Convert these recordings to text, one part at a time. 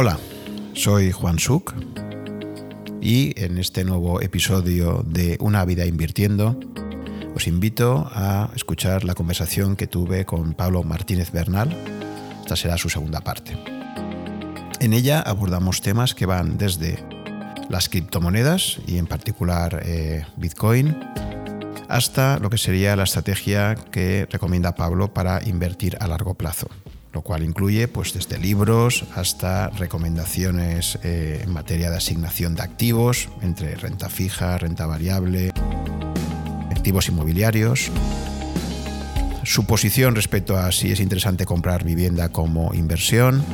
Hola, soy Juan Suk y en este nuevo episodio de Una vida invirtiendo os invito a escuchar la conversación que tuve con Pablo Martínez Bernal. Esta será su segunda parte. En ella abordamos temas que van desde las criptomonedas y en particular eh, Bitcoin hasta lo que sería la estrategia que recomienda Pablo para invertir a largo plazo, lo cual incluye pues, desde libros hasta recomendaciones eh, en materia de asignación de activos, entre renta fija, renta variable, activos inmobiliarios, su posición respecto a si es interesante comprar vivienda como inversión,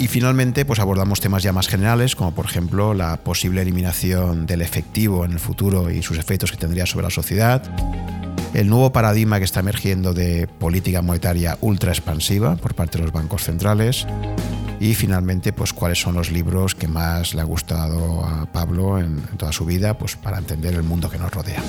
y finalmente, pues abordamos temas ya más generales, como por ejemplo la posible eliminación del efectivo en el futuro y sus efectos que tendría sobre la sociedad, el nuevo paradigma que está emergiendo de política monetaria ultra expansiva por parte de los bancos centrales y finalmente pues cuáles son los libros que más le ha gustado a Pablo en, toda su vida pues para entender el mundo que nos rodea.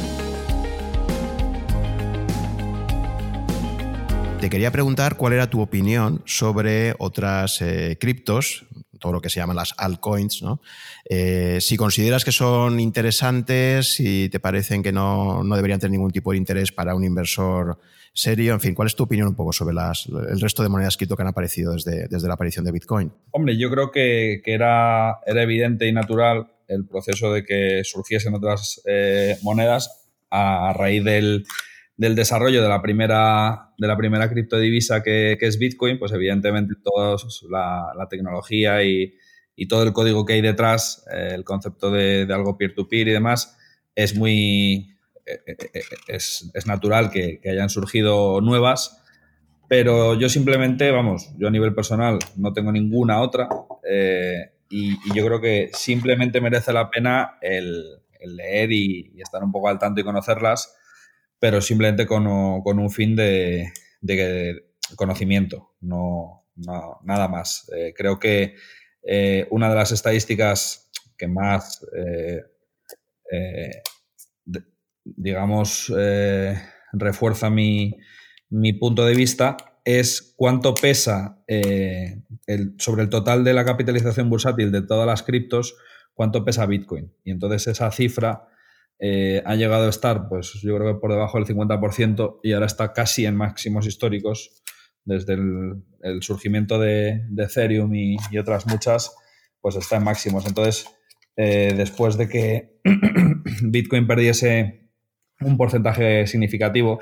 Te quería preguntar cuál era tu opinión sobre otras eh, criptos, todo lo que se llaman las altcoins, ¿no? Eh, si consideras que son interesantes, si te parecen que no, no, deberían tener ningún tipo de interés para un inversor serio, en fin, ¿cuál es tu opinión un poco sobre las, el resto de monedas cripto que han aparecido desde, desde la aparición de Bitcoin? Hombre, yo creo que, que era, era, evidente y natural el proceso de que surgiesen otras eh, monedas a, a raíz del del desarrollo de la primera, de la primera criptodivisa que, que es Bitcoin, pues evidentemente toda la, tecnología y, todo el código que hay detrás, eh, el concepto de, algo peer-to-peer y demás, es muy... Eh, eh, es, natural que, hayan surgido nuevas, pero yo simplemente, vamos, yo a nivel personal no tengo ninguna otra y, yo creo que simplemente merece la pena el, leer y, estar un poco al tanto y conocerlas pero simplemente con, un fin de, conocimiento, no, nada más. Eh, creo que eh, una de las estadísticas que más, eh, digamos, refuerza mi, punto de vista es cuánto pesa sobre el total de la capitalización bursátil de todas las criptos, cuánto pesa Bitcoin. Y entonces esa cifra eh, ha llegado a estar, pues yo creo que por debajo del 50% y ahora está casi en máximos históricos desde el, surgimiento de, Ethereum y, otras muchas, pues está en máximos. Entonces, eh, después de que Bitcoin perdiese un porcentaje significativo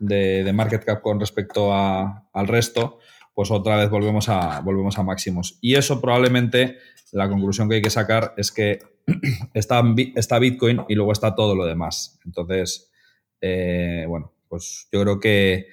de, market cap con respecto al resto, pues otra vez volvemos a, volvemos a máximos. Y eso probablemente la conclusión que hay que sacar es que está, Bitcoin y luego está todo lo demás. Entonces, eh, bueno, pues yo creo que,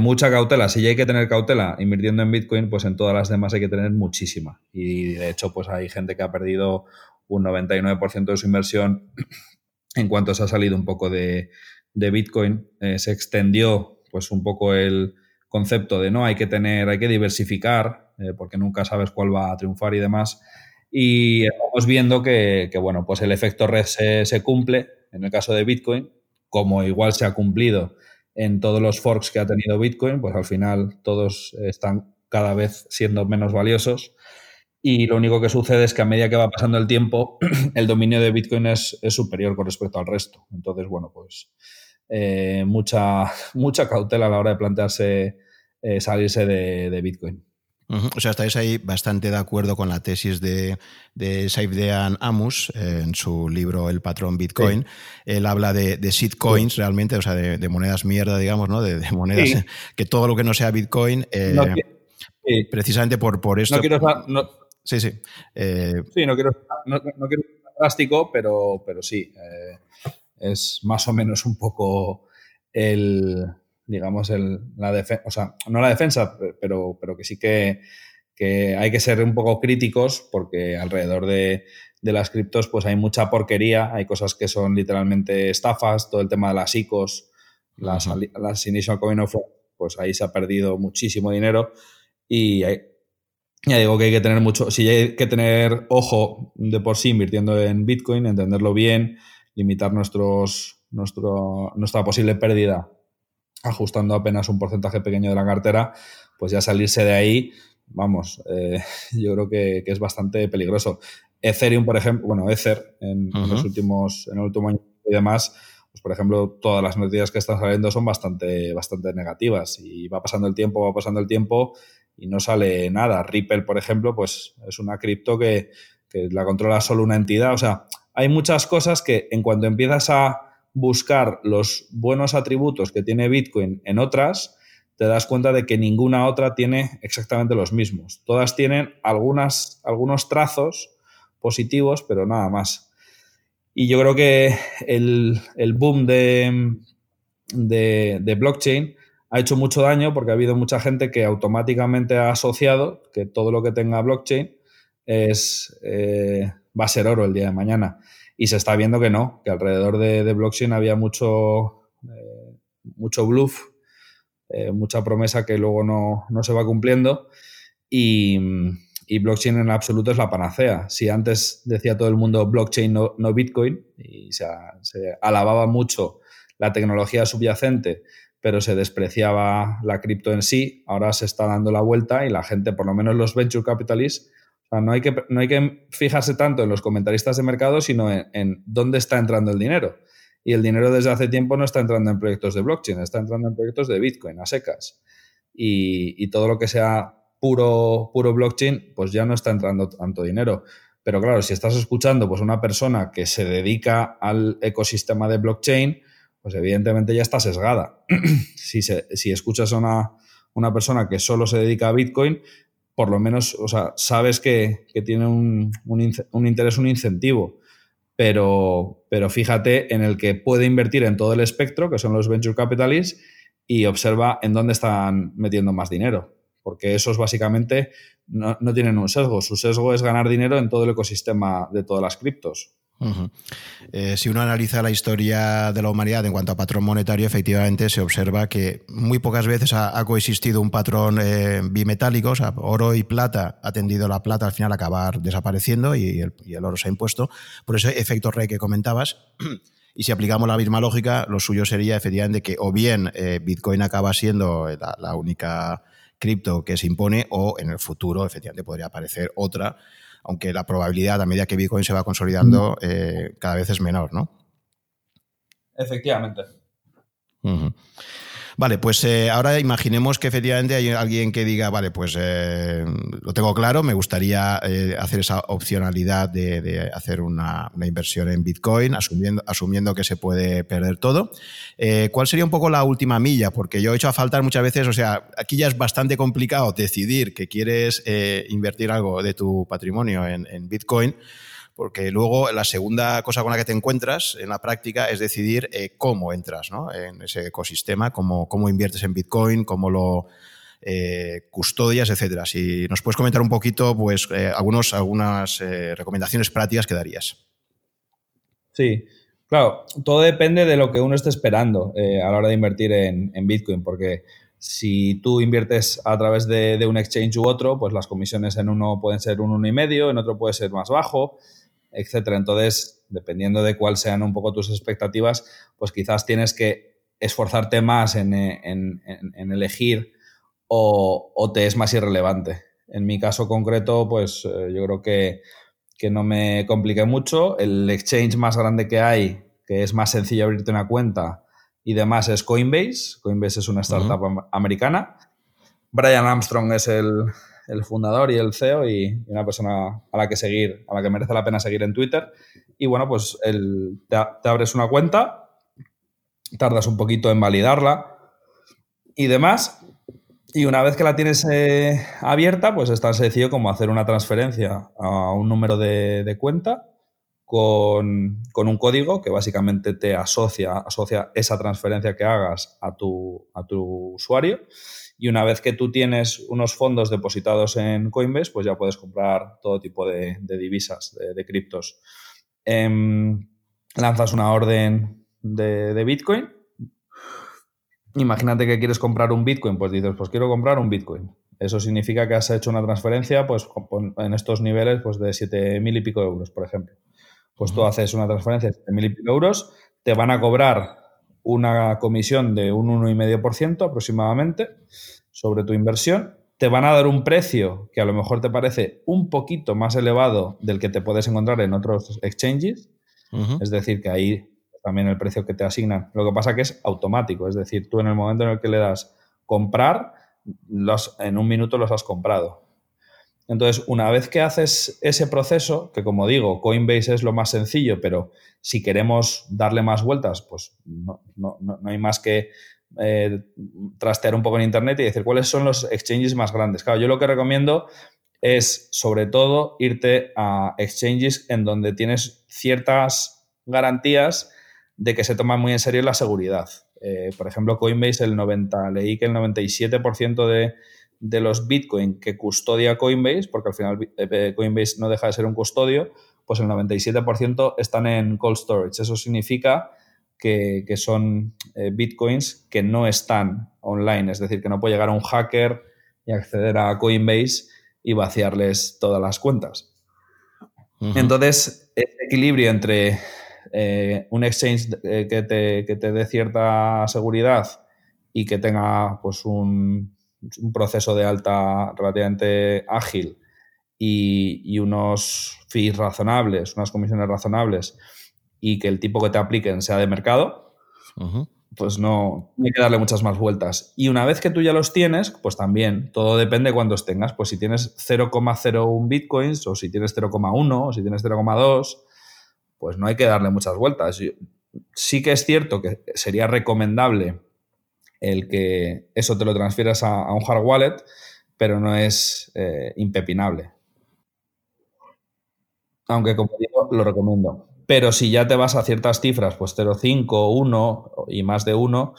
mucha cautela. Si ya hay que tener cautela invirtiendo en Bitcoin, pues en todas las demás hay que tener muchísima. Y de hecho, pues hay gente que ha perdido un 99% de su inversión en cuanto se ha salido un poco de, Bitcoin. Eh, se extendió pues un poco el concepto de no, hay que tener, hay que diversificar, eh, porque nunca sabes cuál va a triunfar y demás. Y estamos viendo que, bueno, pues el efecto red se, cumple en el caso de Bitcoin, como igual se ha cumplido en todos los forks que ha tenido Bitcoin, pues al final todos están cada vez siendo menos valiosos. Y lo único que sucede es que a medida que va pasando el tiempo, el dominio de Bitcoin es, superior con respecto al resto. Entonces, bueno, pues eh, mucha, mucha cautela a la hora de plantearse eh, salirse de Bitcoin. O sea, estáis ahí bastante de acuerdo con la tesis de, de Saifdean Amus eh, en su libro El patrón Bitcoin. Él habla de, de shitcoins realmente, o sea, de, monedas mierda, digamos, ¿no? De, monedas que todo lo que no sea Bitcoin, eh, precisamente por, por esto. No quiero sí, sí. Eh, sí, no quiero, no, quiero ser drástico, pero, pero sí. Es más o menos un poco el digamos, el, la defensa, o sea, no la defensa, pero, pero que sí que, que, hay que ser un poco críticos porque alrededor de, de, las criptos pues hay mucha porquería, hay cosas que son literalmente estafas, todo el tema de las ICOs, las, las Initial Coin Offer, pues ahí se ha perdido muchísimo dinero y ya digo que hay que tener mucho, si hay que tener ojo de por sí invirtiendo en Bitcoin, entenderlo bien, limitar nuestros, nuestro, nuestra posible pérdida ajustando apenas un porcentaje pequeño de la cartera, pues ya salirse de ahí vamos, eh, yo creo que, es bastante peligroso. Ethereum, por ejemplo, bueno, Ether en, los últimos, en el último año y demás, pues por ejemplo, todas las noticias que están saliendo son bastante, bastante negativas y va pasando el tiempo, va pasando el tiempo y no sale nada. Ripple, por ejemplo, pues es una cripto que, que la controla solo una entidad. O sea, hay muchas cosas que en cuanto empiezas a buscar los buenos atributos que tiene Bitcoin en otras, te das cuenta de que ninguna otra tiene exactamente los mismos. Todas tienen algunos trazos positivos, pero nada más. Y yo creo que el, boom de, de, blockchain ha hecho mucho daño porque ha habido mucha gente que automáticamente ha asociado que todo lo que tenga blockchain es, eh, va a ser oro el día de mañana. Y se está viendo que no, que alrededor de, blockchain había mucho, eh, mucho bluff eh, mucha promesa que luego no, se va cumpliendo y, blockchain en absoluto es la panacea. Si antes decía todo el mundo blockchain no, Bitcoin y se, alababa mucho la tecnología subyacente, pero se despreciaba la cripto en sí, ahora se está dando la vuelta y la gente, por lo menos los venture capitalists, no, hay que, no hay que fijarse tanto en los comentaristas de mercado, sino en dónde está entrando el dinero y el dinero desde hace tiempo no está entrando en proyectos de blockchain, está entrando en proyectos de Bitcoin a secas. Y, todo lo que sea puro, puro blockchain, pues ya no está entrando tanto dinero. Pero claro, si estás escuchando pues una persona que se dedica al ecosistema de blockchain, pues evidentemente ya está sesgada. si, si escuchas a una, una, persona que solo se dedica a Bitcoin, por lo menos, o sea, sabes que, tiene un, un, un interés, un incentivo. Pero, pero fíjate en el que puede invertir en todo el espectro, que son los venture capitalists, y observa en dónde están metiendo más dinero, porque esos básicamente no, no tienen un sesgo, su sesgo es ganar dinero en todo el ecosistema de todas las criptos. Eh, si uno analiza la historia de la humanidad en cuanto a patrón monetario, efectivamente se observa que muy pocas veces ha, coexistido un patrón eh, bimetálico, o sea, oro y plata ha tendido la plata al final a acabar desapareciendo y el, oro se ha impuesto. Por ese efecto rey que comentabas. Y si aplicamos la misma lógica, lo suyo sería efectivamente que o bien eh, Bitcoin acaba siendo la única cripto que se impone o en el futuro efectivamente podría aparecer otra aunque la probabilidad a medida que Bitcoin se va consolidando eh, cada vez es menor, ¿no? Efectivamente. Vale, pues eh, ahora imaginemos que efectivamente hay alguien que diga, vale, pues eh, lo tengo claro, me gustaría hacer esa opcionalidad de, hacer una, inversión en Bitcoin, asumiendo, que se puede perder todo. ¿Cuál sería un poco la última milla? Porque yo he hecho a faltar muchas veces, o sea, aquí ya es bastante complicado decidir que quieres invertir algo de tu patrimonio en Bitcoin porque luego la segunda cosa con la que te encuentras en la práctica es decidir eh, cómo entras en ese ecosistema, cómo, cómo, inviertes en Bitcoin, cómo lo eh, custodias, etcétera. Si nos puedes comentar un poquito, pues eh, algunos, algunas recomendaciones prácticas que darías. Sí, claro, todo depende de lo que uno esté esperando a la hora de invertir en, Bitcoin, porque si tú inviertes a través de, de, un exchange u otro, pues las comisiones en uno pueden ser un uno y medio, en otro puede ser más bajo etcétera. Entonces, dependiendo de cuáles sean un poco tus expectativas, pues quizás tienes que esforzarte más en, elegir o, te es más irrelevante. En mi caso concreto, pues eh, yo creo que, no me complique mucho. El exchange más grande que hay, que es más sencillo abrirte una cuenta y demás, es Coinbase. Coinbase es una startup americana. Brian Armstrong es el, el fundador y el CEO y, una persona a la que seguir, a la que merece la pena seguir en Twitter. Y bueno, pues el, te, abres una cuenta, tardas un poquito en validarla y demás. Y una vez que la tienes eh, abierta, pues es tan sencillo como hacer una transferencia a un número de, cuenta con, un código que básicamente te asocia, asocia esa transferencia que hagas a tu, a tu usuario y una vez que tú tienes unos fondos depositados en Coinbase, pues ya puedes comprar todo tipo de, divisas, de, criptos. Em, lanzas una orden de, Bitcoin. Imagínate que quieres comprar un Bitcoin, pues dices, pues quiero comprar un Bitcoin. Eso significa que has hecho una transferencia pues, en estos niveles pues, de 7.000 y pico euros, por ejemplo. Pues tú haces una transferencia de 7.000 y pico euros, te van a cobrar una comisión de un 1,5% aproximadamente sobre tu inversión te van a dar un precio que a lo mejor te parece un poquito más elevado del que te puedes encontrar en otros exchanges. Es decir, que ahí también el precio que te asignan. Lo que pasa que es automático, es decir, tú en el momento en el que le das comprar, los, en un minuto los has comprado. Entonces, una vez que haces ese proceso, que como digo, Coinbase es lo más sencillo, pero si queremos darle más vueltas, pues no, hay más que eh, trastear un poco en Internet y decir cuáles son los exchanges más grandes. Claro, yo lo que recomiendo es sobre todo irte a exchanges en donde tienes ciertas garantías de que se toma muy en serio la seguridad. Eh, por ejemplo, Coinbase, el 90, leí que el 97% de, de, los Bitcoin que custodia Coinbase, porque al final eh, eh, Coinbase no deja de ser un custodio, pues el 97% están en cold storage. Eso significa que, que son Bitcoins que no están online, es decir, que no puede llegar a un hacker y acceder a Coinbase y vaciarles todas las cuentas. Entonces, ese equilibrio entre eh, un exchange eh, que, te, dé cierta seguridad y que tenga pues, un, proceso de alta relativamente ágil y, unos fees razonables, unas comisiones razonables y que el tipo que te apliquen sea de mercado, pues no, hay que darle muchas más vueltas. Y una vez que tú ya los tienes, pues también todo depende de cuántos tengas. Pues si tienes 0,01 bitcoins o si tienes 0,1 o si tienes 0,2 pues no hay que darle muchas vueltas. Sí que es cierto que sería recomendable el que eso te lo transfieras a, un hard wallet, pero no es eh, impepinable. Aunque, como digo, lo recomiendo. Pero si ya te vas a ciertas cifras, pues 0,5, 1 y más de 1,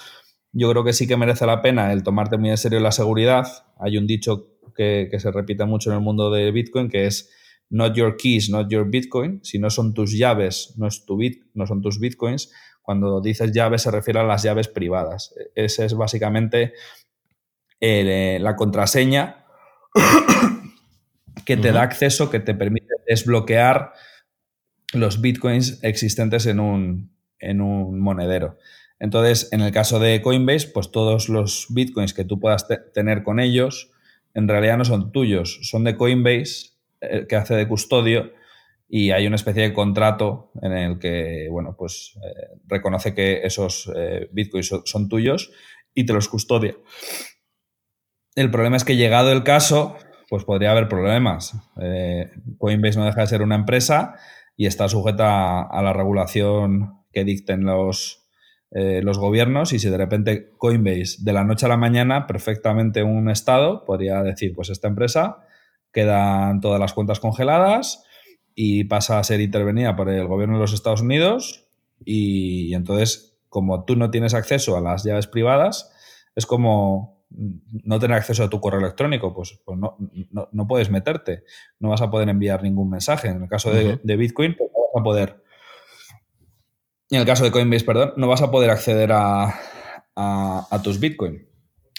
yo creo que sí que merece la pena el tomarte muy en serio la seguridad. Hay un dicho que, que se repite mucho en el mundo de Bitcoin, que es not your keys, not your Bitcoin, si no son tus llaves, no, es tu bit, no son tus Bitcoins. Cuando dices llaves se refiere a las llaves privadas. Esa es básicamente eh, la contraseña que te da acceso, que te permite desbloquear los bitcoins existentes en un, en un, monedero. Entonces, en el caso de Coinbase, pues todos los bitcoins que tú puedas tener con ellos, en realidad no son tuyos, son de Coinbase eh, que hace de custodio y hay una especie de contrato en el que, bueno, pues eh, reconoce que esos eh, bitcoins son, tuyos y te los custodia. El problema es que llegado el caso, pues podría haber problemas. Coinbase no deja de ser una empresa y está sujeta a, la regulación que dicten los, los gobiernos y si de repente Coinbase de la noche a la mañana perfectamente un estado podría decir pues esta empresa quedan todas las cuentas congeladas y pasa a ser intervenida por el gobierno de los Estados Unidos y, entonces, como tú no tienes acceso a las llaves privadas, es como no tener acceso a tu correo electrónico, pues, pues no, no, puedes meterte, no vas a poder enviar ningún mensaje. En el caso de, Bitcoin, pues no vas a poder. En el caso de Coinbase, perdón, no vas a poder acceder a, a tus Bitcoin.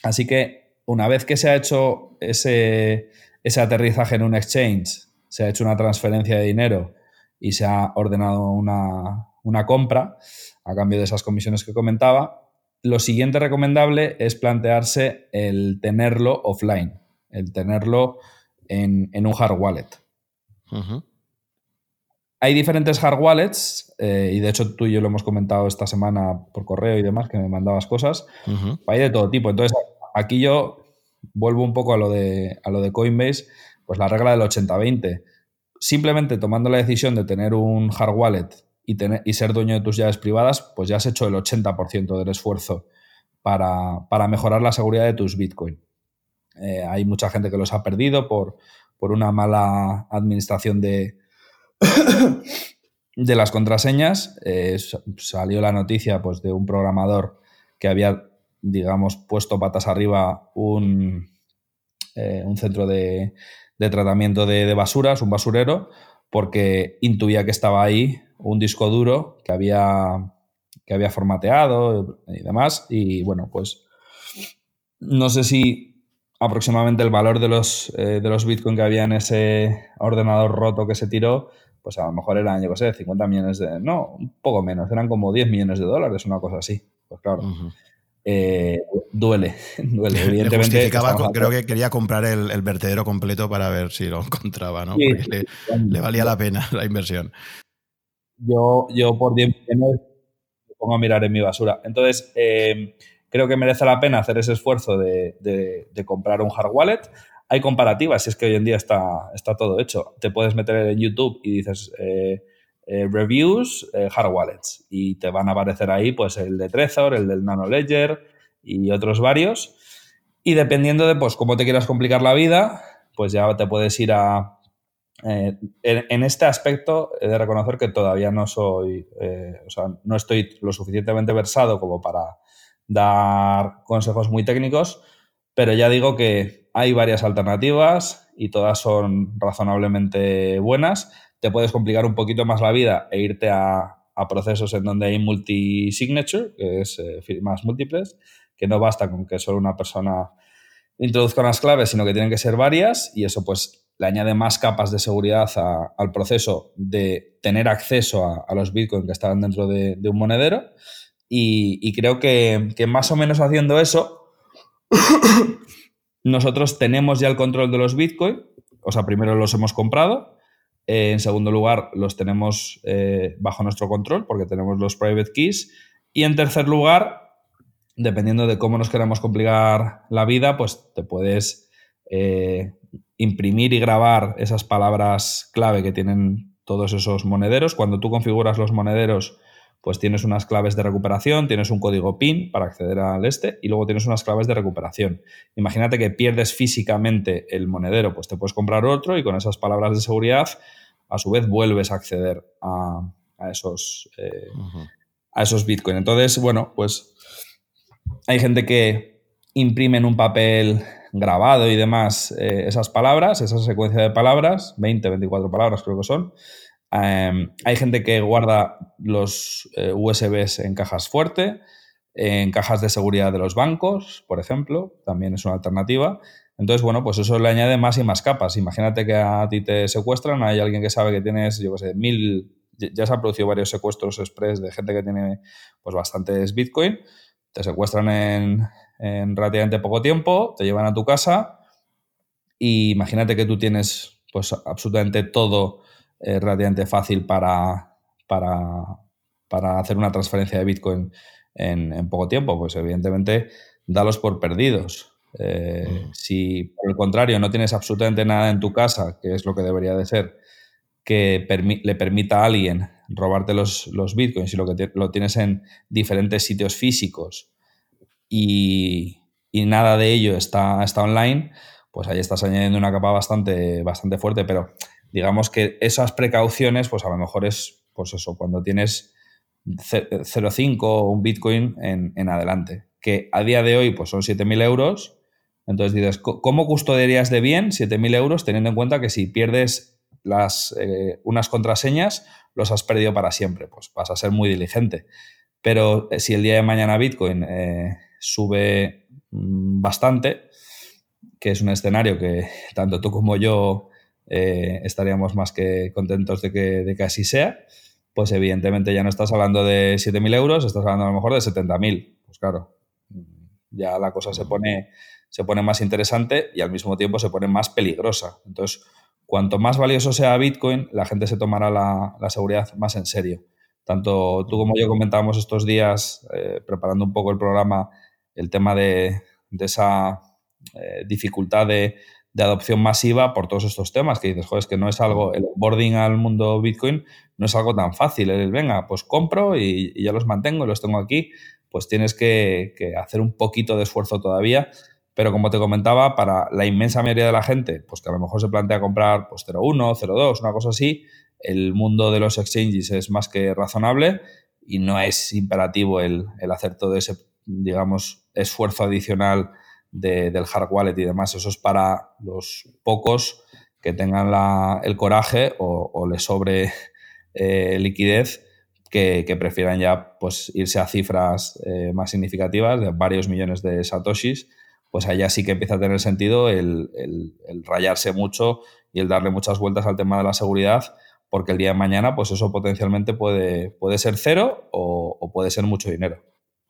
Así que una vez que se ha hecho ese, ese aterrizaje en un exchange, se ha hecho una transferencia de dinero y se ha ordenado una, compra a cambio de esas comisiones que comentaba, lo siguiente recomendable es plantearse el tenerlo offline, el tenerlo en, un hard wallet. Hay diferentes hard wallets, eh, y de hecho tú y yo lo hemos comentado esta semana por correo y demás, que me mandabas cosas. Hay de todo tipo. Entonces, aquí yo vuelvo un poco a lo de, a lo de Coinbase, pues la regla del 80-20. Simplemente tomando la decisión de tener un hard wallet y, tener, y ser dueño de tus llaves privadas, pues ya has hecho el 80% del esfuerzo para, mejorar la seguridad de tus Bitcoin. Eh, hay mucha gente que los ha perdido por, por una mala administración de, de las contraseñas. Eh, salió la noticia pues, de un programador que había digamos, puesto patas arriba un, eh, un centro de, tratamiento de, basuras, un basurero, porque intuía que estaba ahí un disco duro que había, que había formateado y demás. Y bueno, pues no sé si aproximadamente el valor de los, eh, de los Bitcoin que había en ese ordenador roto que se tiró, pues a lo mejor eran, yo qué sé, 50 millones de... No, un poco menos, eran como 10 millones de dólares, una cosa así. Pues claro. Eh, duele, duele. Evidentemente. creo que quería comprar el, vertedero completo para ver si lo encontraba, ¿no? le, valía la pena la inversión. Yo, yo por 10 millones me pongo a mirar en mi basura. Entonces, eh, creo que merece la pena hacer ese esfuerzo de, comprar un hard wallet. Hay comparativas, si es que hoy en día está, está todo hecho. Te puedes meter en YouTube y dices. Eh, eh, reviews, eh, hard wallets. Y te van a aparecer ahí pues el de Trezor, el del Nano Ledger y otros varios. Y dependiendo de pues cómo te quieras complicar la vida, pues ya te puedes ir a... Eh, en, este aspecto he de reconocer que todavía no soy, o sea, no estoy lo suficientemente versado como para dar consejos muy técnicos, pero ya digo que hay varias alternativas y todas son razonablemente buenas te puedes complicar un poquito más la vida e irte a, procesos en donde hay multi-signature, que es eh, firmas múltiples, que no basta con que solo una persona introduzca unas claves, sino que tienen que ser varias y eso pues le añade más capas de seguridad al proceso de tener acceso a, los bitcoins que están dentro de, un monedero. Y, creo que, que, más o menos haciendo eso, nosotros tenemos ya el control de los bitcoins, o sea, primero los hemos comprado, en segundo lugar, los tenemos eh, bajo nuestro control porque tenemos los private keys. Y en tercer lugar, dependiendo de cómo nos queramos complicar la vida, pues te puedes eh, imprimir y grabar esas palabras clave que tienen todos esos monederos. Cuando tú configuras los monederos, pues tienes unas claves de recuperación, tienes un código PIN para acceder al este y luego tienes unas claves de recuperación. Imagínate que pierdes físicamente el monedero, pues te puedes comprar otro y con esas palabras de seguridad, a su vez vuelves a acceder a, esos, eh, a esos Bitcoin. Entonces, bueno, pues hay gente que imprime en un papel grabado y demás eh, esas palabras, esa secuencia de palabras, 20, 24 palabras creo que son, Em, hay gente que guarda los eh, USBs en cajas fuerte, en cajas de seguridad de los bancos, por ejemplo, también es una alternativa. Entonces, bueno, pues eso le añade más y más capas. Imagínate que a ti te secuestran, hay alguien que sabe que tienes, yo qué sé, mil, ya se han producido varios secuestros express de gente que tiene pues bastantes Bitcoin, te secuestran en, en relativamente poco tiempo, te llevan a tu casa y imagínate que tú tienes pues absolutamente todo es relativamente fácil para, para, hacer una transferencia de Bitcoin en, poco tiempo, pues evidentemente dalos por perdidos. Eh, mm. Si por el contrario no tienes absolutamente nada en tu casa, que es lo que debería de ser, que le permita a alguien robarte los, los bitcoins y lo que lo tienes en diferentes sitios físicos y, nada de ello está, está online, pues ahí estás añadiendo una capa bastante, bastante fuerte, pero digamos que esas precauciones, pues a lo mejor es, pues eso, cuando tienes 0,5 o un Bitcoin en, adelante, que a día de hoy pues son 7.000 euros. Entonces dices, ¿cómo custodiarías de bien 7.000 euros teniendo en cuenta que si pierdes las, eh, unas contraseñas, los has perdido para siempre? Pues vas a ser muy diligente. Pero eh, si el día de mañana Bitcoin eh, sube mm, bastante, que es un escenario que tanto tú como yo eh, estaríamos más que contentos de que, de que, así sea, pues evidentemente ya no estás hablando de 7.000 euros, estás hablando a lo mejor de 70.000. Pues claro, ya la cosa se pone, se pone más interesante y al mismo tiempo se pone más peligrosa. Entonces, cuanto más valioso sea Bitcoin, la gente se tomará la, la seguridad más en serio. Tanto tú como yo comentábamos estos días, eh, preparando un poco el programa, el tema de, de esa eh, dificultad de, de adopción masiva por todos estos temas que dices, joder, es que no es algo, el boarding al mundo Bitcoin no es algo tan fácil. El, venga, pues compro y, ya los mantengo, los tengo aquí, pues tienes que, hacer un poquito de esfuerzo todavía. Pero como te comentaba, para la inmensa mayoría de la gente, pues que a lo mejor se plantea comprar pues 0.1, 0.2, una cosa así, el mundo de los exchanges es más que razonable y no es imperativo el, el hacer todo ese, digamos, esfuerzo adicional del hard wallet y demás. Eso es para los pocos que tengan el coraje o, les sobre eh, liquidez que, prefieran ya pues, irse a cifras eh, más significativas de varios millones de satoshis, pues allá sí que empieza a tener sentido el, rayarse mucho y el darle muchas vueltas al tema de la seguridad, porque el día de mañana pues eso potencialmente puede, puede ser cero o puede ser mucho dinero.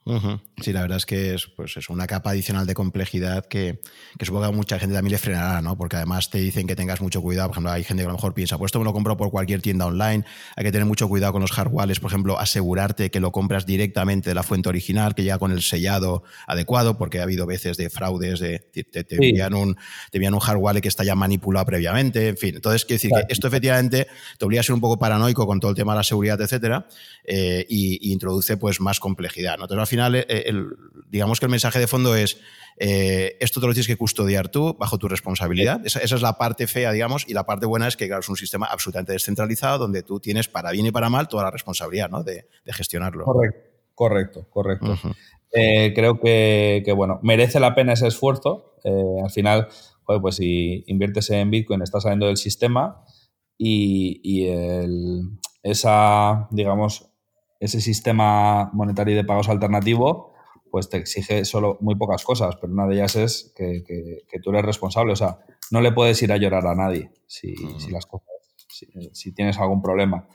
Sí, la verdad es que es, pues, es una capa adicional de complejidad que, que supongo que a mucha gente también le frenará, ¿no? Porque además te dicen que tengas mucho cuidado. Por ejemplo, hay gente que a lo mejor piensa, pues esto me lo compro por cualquier tienda online. Hay que tener mucho cuidado con los hardwares, por ejemplo, asegurarte que lo compras directamente de la fuente original, que llega con el sellado adecuado, porque ha habido veces de fraudes, de te, envían, un, te envían un hardware que está ya manipulado previamente, en fin. Entonces, quiero decir que esto efectivamente te obliga a ser un poco paranoico con todo el tema de la seguridad, etcétera, eh, y, introduce pues más complejidad. ¿no? Entonces, al final, eh, el, digamos que el mensaje de fondo es, eh, esto te lo tienes que custodiar tú bajo tu responsabilidad. Esa, es la parte fea, digamos, y la parte buena es que claro, es un sistema absolutamente descentralizado donde tú tienes para bien y para mal toda la responsabilidad ¿no? de, gestionarlo. Correcto, correcto, eh, creo que, bueno, merece la pena ese esfuerzo. al final, pues si inviertes en Bitcoin, estás saliendo del sistema y, esa, digamos, ese sistema monetario de pagos alternativo, pues te exige solo muy pocas cosas, pero una de ellas es que, tú eres responsable. O sea, no le puedes ir a llorar a nadie si, las cosas, si, tienes algún problema.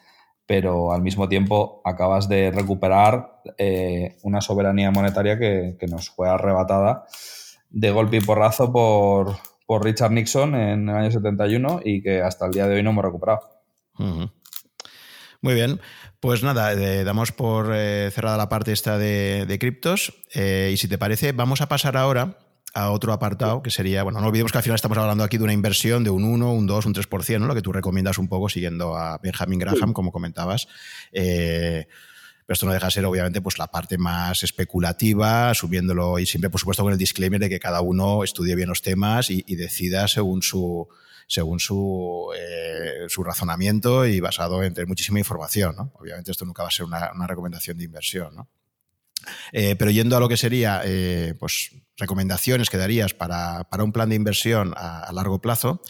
Pero al mismo tiempo acabas de recuperar eh, una soberanía monetaria que, nos fue arrebatada de golpe y porrazo por, por Richard Nixon en el año 71 y que hasta el día de hoy no hemos recuperado. Muy bien, pues nada, eh, damos por eh, cerrada la parte esta de, criptos eh, y si te parece vamos a pasar ahora a otro apartado que sería, bueno, no olvidemos que al final estamos hablando aquí de una inversión de un 1, un 2, un 3%, ¿no? lo que tú recomiendas un poco siguiendo a Benjamin Graham, como comentabas. pero esto no deja de ser, obviamente, pues la parte más especulativa, asumiéndolo y siempre, por supuesto, con el disclaimer de que cada uno estudie bien los temas y decida según su, según su, eh, su razonamiento y basado en tener muchísima información. ¿no? Obviamente esto nunca va a ser una, recomendación de inversión. ¿no? Eh, pero yendo a lo que sería eh, pues, recomendaciones que darías para, un plan de inversión a, largo plazo,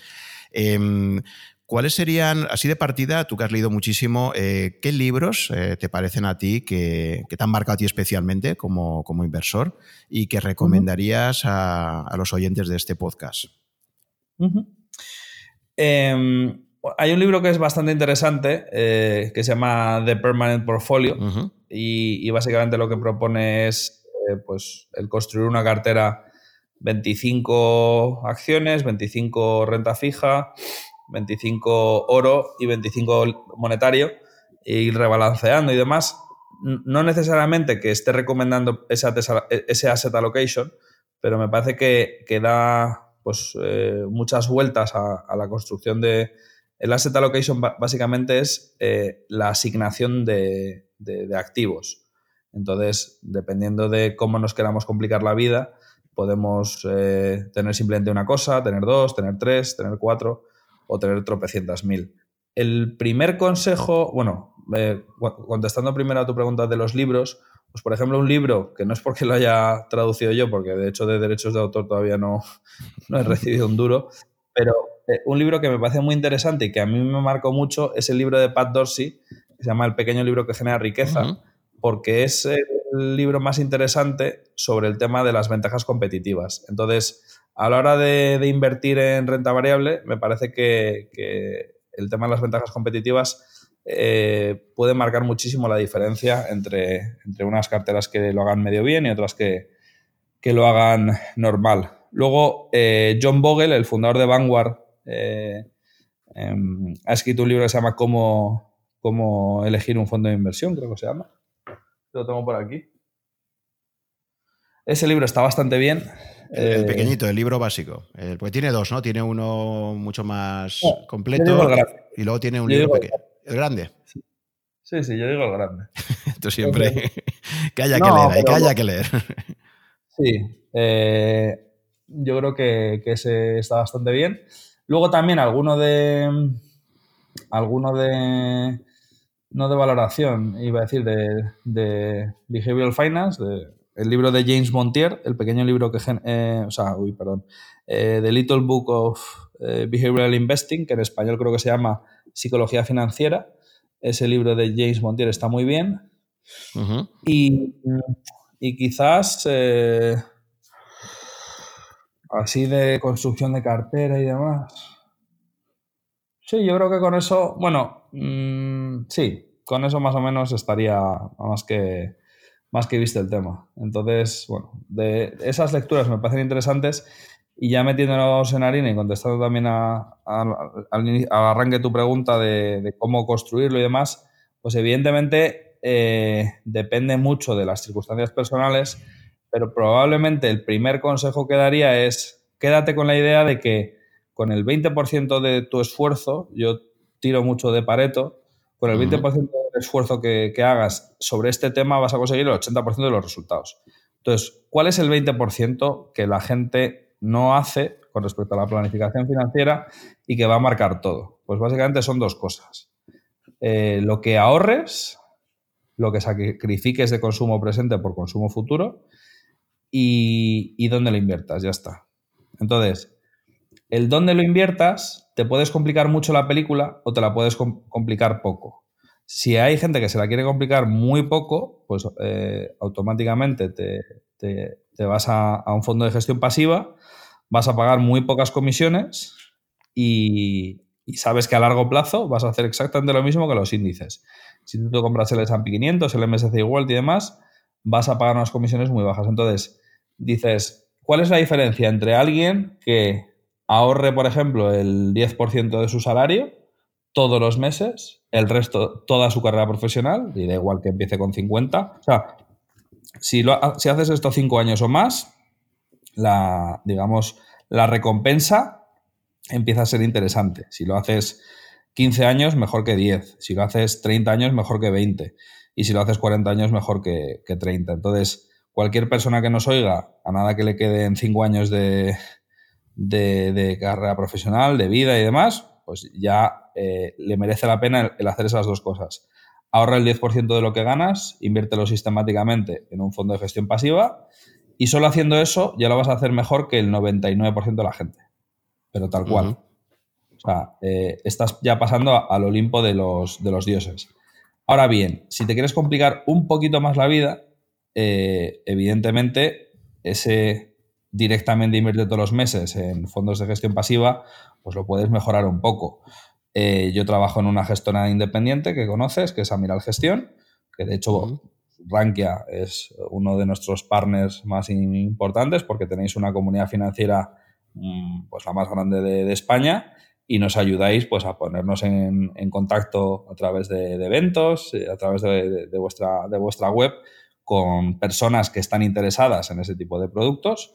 em, ¿cuáles serían, así de partida, tú que has leído muchísimo, qué libros te parecen a ti que, te han marcado a ti especialmente como, inversor y que recomendarías a, los oyentes de este podcast? Em, hay un libro que es bastante interesante eh, que se llama The Permanent Portfolio y, básicamente lo que propone es eh, pues, el construir una cartera 25 acciones, 25 renta fija, 25 oro y 25 monetario e ir rebalanceando y demás. No necesariamente que esté recomendando ese, asset allocation, pero me parece que, que da pues, eh, muchas vueltas a, la construcción de... El asset allocation básicamente es eh, la asignación de, activos. Entonces, dependiendo de cómo nos queramos complicar la vida, podemos eh, tener simplemente una cosa, tener dos, tener tres, tener cuatro o tener tropecientas mil. El primer consejo, bueno, contestando primero a tu pregunta de los libros, pues por ejemplo, un libro que no es porque lo haya traducido yo, porque de hecho de derechos de autor todavía no, no he recibido un duro, pero eh, un libro que me parece muy interesante y que a mí me marcó mucho es el libro de Pat Dorsey, que se llama El pequeño libro que genera riqueza, porque es el libro más interesante sobre el tema de las ventajas competitivas. Entonces, a la hora de, invertir en renta variable, me parece que, que el tema de las ventajas competitivas eh, puede marcar muchísimo la diferencia entre, entre, unas carteras que lo hagan medio bien y otras que, lo hagan normal. Luego, eh, John Bogle, el fundador de Vanguard, eh, em, ha escrito un libro que se llama Cómo, Cómo elegir un fondo de inversión, creo que se llama. Lo tengo por aquí. Ese libro está bastante bien. El, pequeñito, el libro básico. porque tiene dos, ¿no? Tiene uno mucho más completo y luego tiene un libro pequeño. ¿El grande? Sí, sí, yo digo el grande. Tú siempre. que haya que leer, hay que haya que leer. sí. Eh, yo creo que, que, ese está bastante bien. Luego también alguno de. Alguno de. No de valoración, iba a decir, de, de Behavioral Finance, el libro de James Montier, el pequeño libro que. Eh, o sea, uy, perdón. Eh, The Little Book of Behavioral Investing, que en español creo que se llama Psicología Financiera. Ese libro de James Montier está muy bien. y, quizás eh, así de construcción de cartera y demás. Sí, yo creo que con eso, bueno, mm, sí, con eso más o menos estaría más que, más que viste el tema. Entonces, bueno, de esas lecturas me parecen interesantes y ya metiéndonos en harina y contestando también al arranque tu pregunta de, cómo construirlo y demás, pues evidentemente eh, depende mucho de las circunstancias personales, pero probablemente el primer consejo que daría es quédate con la idea de que con el 20% de tu esfuerzo, yo tiro mucho de Pareto, con el 20% del esfuerzo que, que, hagas sobre este tema vas a conseguir el 80% de los resultados. Entonces, ¿cuál es el 20% que la gente no hace con respecto a la planificación financiera y que va a marcar todo? Pues básicamente son dos cosas. Eh, lo que ahorres, lo que sacrifiques de consumo presente por consumo futuro y, dónde lo inviertas, ya está. Entonces, el dónde lo inviertas, te puedes complicar mucho la película o te la puedes complicar poco. Si hay gente que se la quiere complicar muy poco, pues eh, automáticamente te, te, vas a, un fondo de gestión pasiva, vas a pagar muy pocas comisiones y, sabes que a largo plazo vas a hacer exactamente lo mismo que los índices. Si tú compras el S&P 500, el MSCI World y demás, vas a pagar unas comisiones muy bajas. Entonces, dices, ¿cuál es la diferencia entre alguien que ahorre, por ejemplo, el 10% de su salario todos los meses, el resto, toda su carrera profesional, y da igual que empiece con 50. O sea, si, si haces esto 5 años o más, la, digamos, la recompensa empieza a ser interesante. Si lo haces 15 años, mejor que 10. Si lo haces 30 años, mejor que 20. Y si lo haces 40 años, mejor que, que 30. Entonces, cualquier persona que nos oiga, a nada que le queden 5 años de, de, carrera profesional, de vida y demás, pues ya eh, le merece la pena el, hacer esas dos cosas. Ahorra el 10% de lo que ganas, inviértelo sistemáticamente en un fondo de gestión pasiva y solo haciendo eso ya lo vas a hacer mejor que el 99% de la gente. Pero tal cual. O sea, eh, estás ya pasando al Olimpo de los, de los dioses. Ahora bien, si te quieres complicar un poquito más la vida, eh, evidentemente ese directamente invierte todos los meses en fondos de gestión pasiva, pues lo puedes mejorar un poco. Eh, yo trabajo en una gestora independiente que conoces, que es Amiral Gestión, que de hecho Rankia es uno de nuestros partners más importantes porque tenéis una comunidad financiera mm, pues la más grande de, España y nos ayudáis pues a ponernos en, contacto a través de, eventos, eh, a través de, vuestra, de vuestra web con personas que están interesadas en ese tipo de productos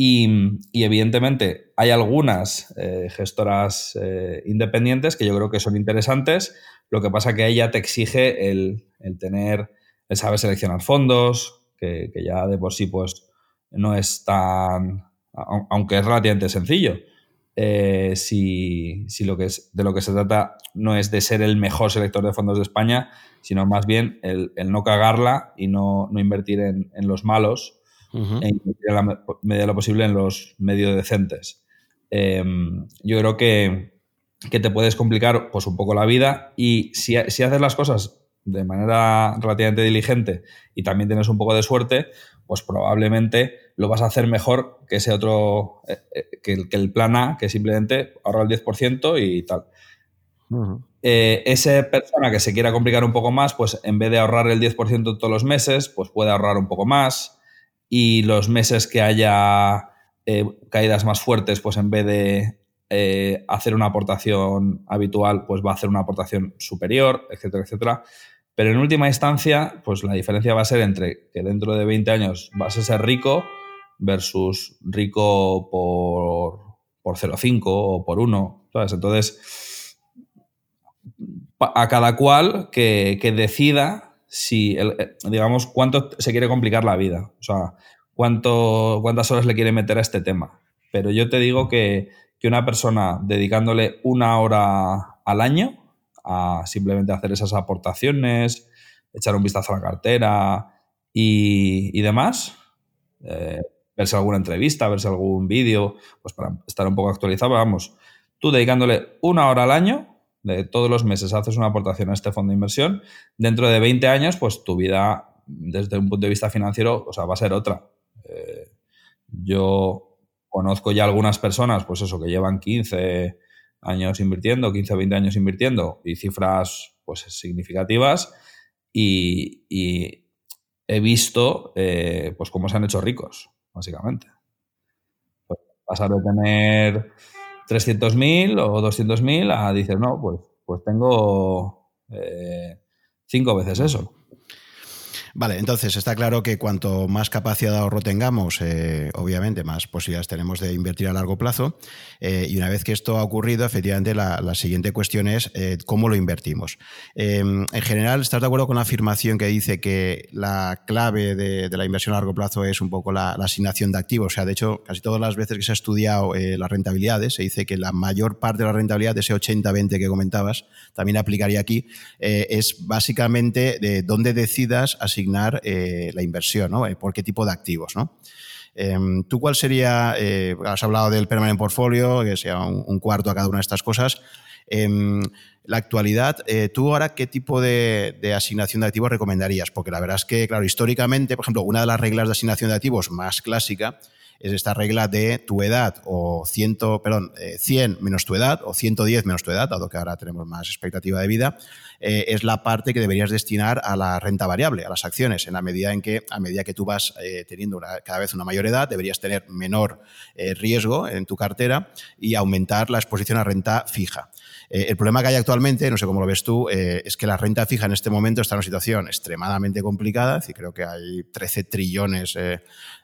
y, evidentemente hay algunas eh, gestoras eh, independientes que yo creo que son interesantes. Lo que pasa que ella te exige el, tener, el saber seleccionar fondos, que, ya de por sí pues no es tan, aunque es relativamente sencillo. Eh, si, lo que es, de lo que se trata no es de ser el mejor selector de fondos de España, sino más bien el, no cagarla y no, invertir en, en los malos en la medida de lo posible en los medios decentes. Em, yo creo que, te puedes complicar pues, un poco la vida y si, haces las cosas de manera relativamente diligente y también tienes un poco de suerte, pues probablemente lo vas a hacer mejor que ese otro, eh, eh, que, el, que, el, plan A, que simplemente ahorra el 10% y tal. Eh, esa persona que se quiera complicar un poco más, pues en vez de ahorrar el 10% todos los meses, pues puede ahorrar un poco más y los meses que haya eh, caídas más fuertes, pues en vez de eh, hacer una aportación habitual, pues va a hacer una aportación superior, etcétera, etcétera. Pero en última instancia, pues la diferencia va a ser entre que dentro de 20 años vas a ser rico versus rico por, por 0,5 o por 1, ¿sabes? Entonces, a cada cual que decida si, eh, digamos, cuánto se quiere complicar la vida, o sea, cuánto, cuántas horas le quiere meter a este tema. Pero yo te digo que, una persona dedicándole una hora al año a simplemente hacer esas aportaciones, echar un vistazo a la cartera y, demás, eh, verse alguna entrevista, verse algún vídeo, pues para estar un poco actualizado, vamos, tú dedicándole una hora al año, de todos los meses haces una aportación a este fondo de inversión, dentro de 20 años, pues tu vida, desde un punto de vista financiero, o sea, va a ser otra. Eh, yo conozco ya algunas personas, pues eso, que llevan 15 años invirtiendo, 15 o 20 años invirtiendo y cifras pues significativas y, he visto eh, pues cómo se han hecho ricos, básicamente. Pues pasar de tener 300.000 o 200.000 a dices, no, pues, pues tengo eh, cinco veces eso. Vale, entonces está claro que cuanto más capacidad de ahorro tengamos, eh, obviamente más posibilidades tenemos de invertir a largo plazo. Eh, y una vez que esto ha ocurrido, efectivamente la, siguiente cuestión es eh, cómo lo invertimos. en general, ¿estás de acuerdo con la afirmación que dice que la clave de, la inversión a largo plazo es un poco la, asignación de activos? O sea, de hecho, casi todas las veces que se ha estudiado las rentabilidades, se dice que la mayor parte de la rentabilidad, de ese 80-20 que comentabas, también aplicaría aquí, es básicamente de dónde decidas asignar eh, la inversión, ¿no? Eh, ¿Por qué tipo de activos, ¿no? Em, ¿Tú cuál sería, eh, has hablado del permanent portfolio, que sea un, cuarto a cada una de estas cosas, em, la actualidad, ¿tú ahora qué tipo de, asignación de activos recomendarías? Porque la verdad es que, claro, históricamente, por ejemplo, una de las reglas de asignación de activos más clásica es esta regla de tu edad o 100, perdón, 100 eh, menos tu edad o 110 menos tu edad, dado que ahora tenemos más expectativa de vida, eh, es la parte que deberías destinar a la renta variable, a las acciones, en la medida en que a medida que tú vas eh, teniendo cada vez una mayor edad, deberías tener menor riesgo en tu cartera y aumentar la exposición a renta fija. el problema que hay actualmente, no sé cómo lo ves tú, es que la renta fija en este momento está en una situación extremadamente complicada, es creo que hay 13 trillones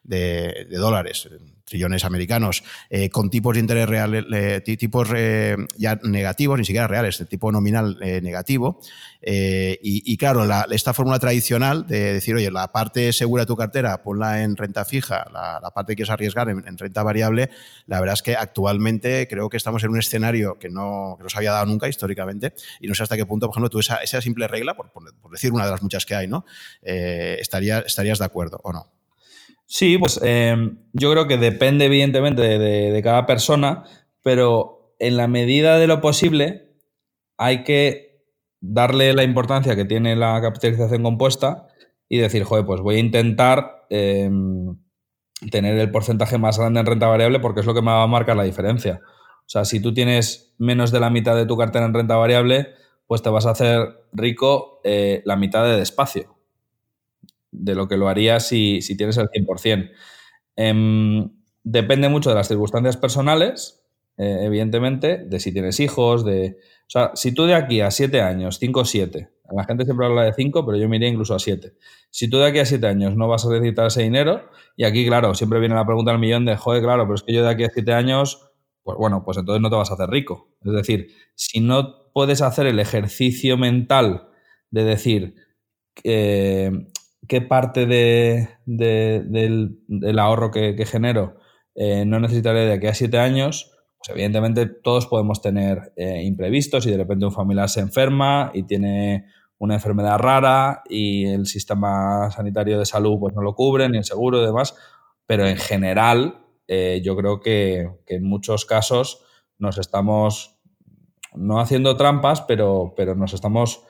de, dólares, trillones americanos, eh, con tipos de interés reales, eh, tipos eh, ya negativos, ni siquiera reales, de tipo nominal negativo. Y, claro, esta fórmula tradicional de decir, oye, la parte segura de tu cartera, ponla en renta fija, la, parte que quieres arriesgar en, renta variable, la verdad es que actualmente creo que estamos en un escenario que no, que se había dado nunca históricamente y no sé hasta qué punto, por ejemplo, tú esa, simple regla, por, decir una de las muchas que hay, ¿no? ¿Estarías de acuerdo o no? Sí, pues em, yo creo que depende evidentemente de, cada persona, pero en la medida de lo posible hay que darle la importancia que tiene la capitalización compuesta y decir, joder, pues voy a intentar em, tener el porcentaje más grande en renta variable porque es lo que me va a marcar la diferencia. O sea, si tú tienes menos de la mitad de tu cartera en renta variable, pues te vas a hacer rico eh, la mitad de despacio de lo que lo harías si, tienes el 100%. Em, depende mucho de las circunstancias personales, eh, evidentemente, de si tienes hijos, de... O sea, si tú de aquí a 7 años, 5 o 7, la gente siempre habla de 5, pero yo me iría incluso a 7. Si tú de aquí a 7 años no vas a necesitar ese dinero, y aquí, claro, siempre viene la pregunta al millón de, joder, claro, pero es que yo de aquí a 7 años, pues bueno, pues entonces no te vas a hacer rico. Es decir, si no puedes hacer el ejercicio mental de decir, eh, qué parte del, ahorro que, genero eh, no necesitaré de aquí a siete años, pues evidentemente todos podemos tener eh, imprevistos y de repente un familiar se enferma y tiene una enfermedad rara y el sistema sanitario de salud pues no lo cubre, ni el seguro y demás, pero en general eh, yo creo que, que, en muchos casos nos estamos no haciendo trampas, pero, pero nos estamos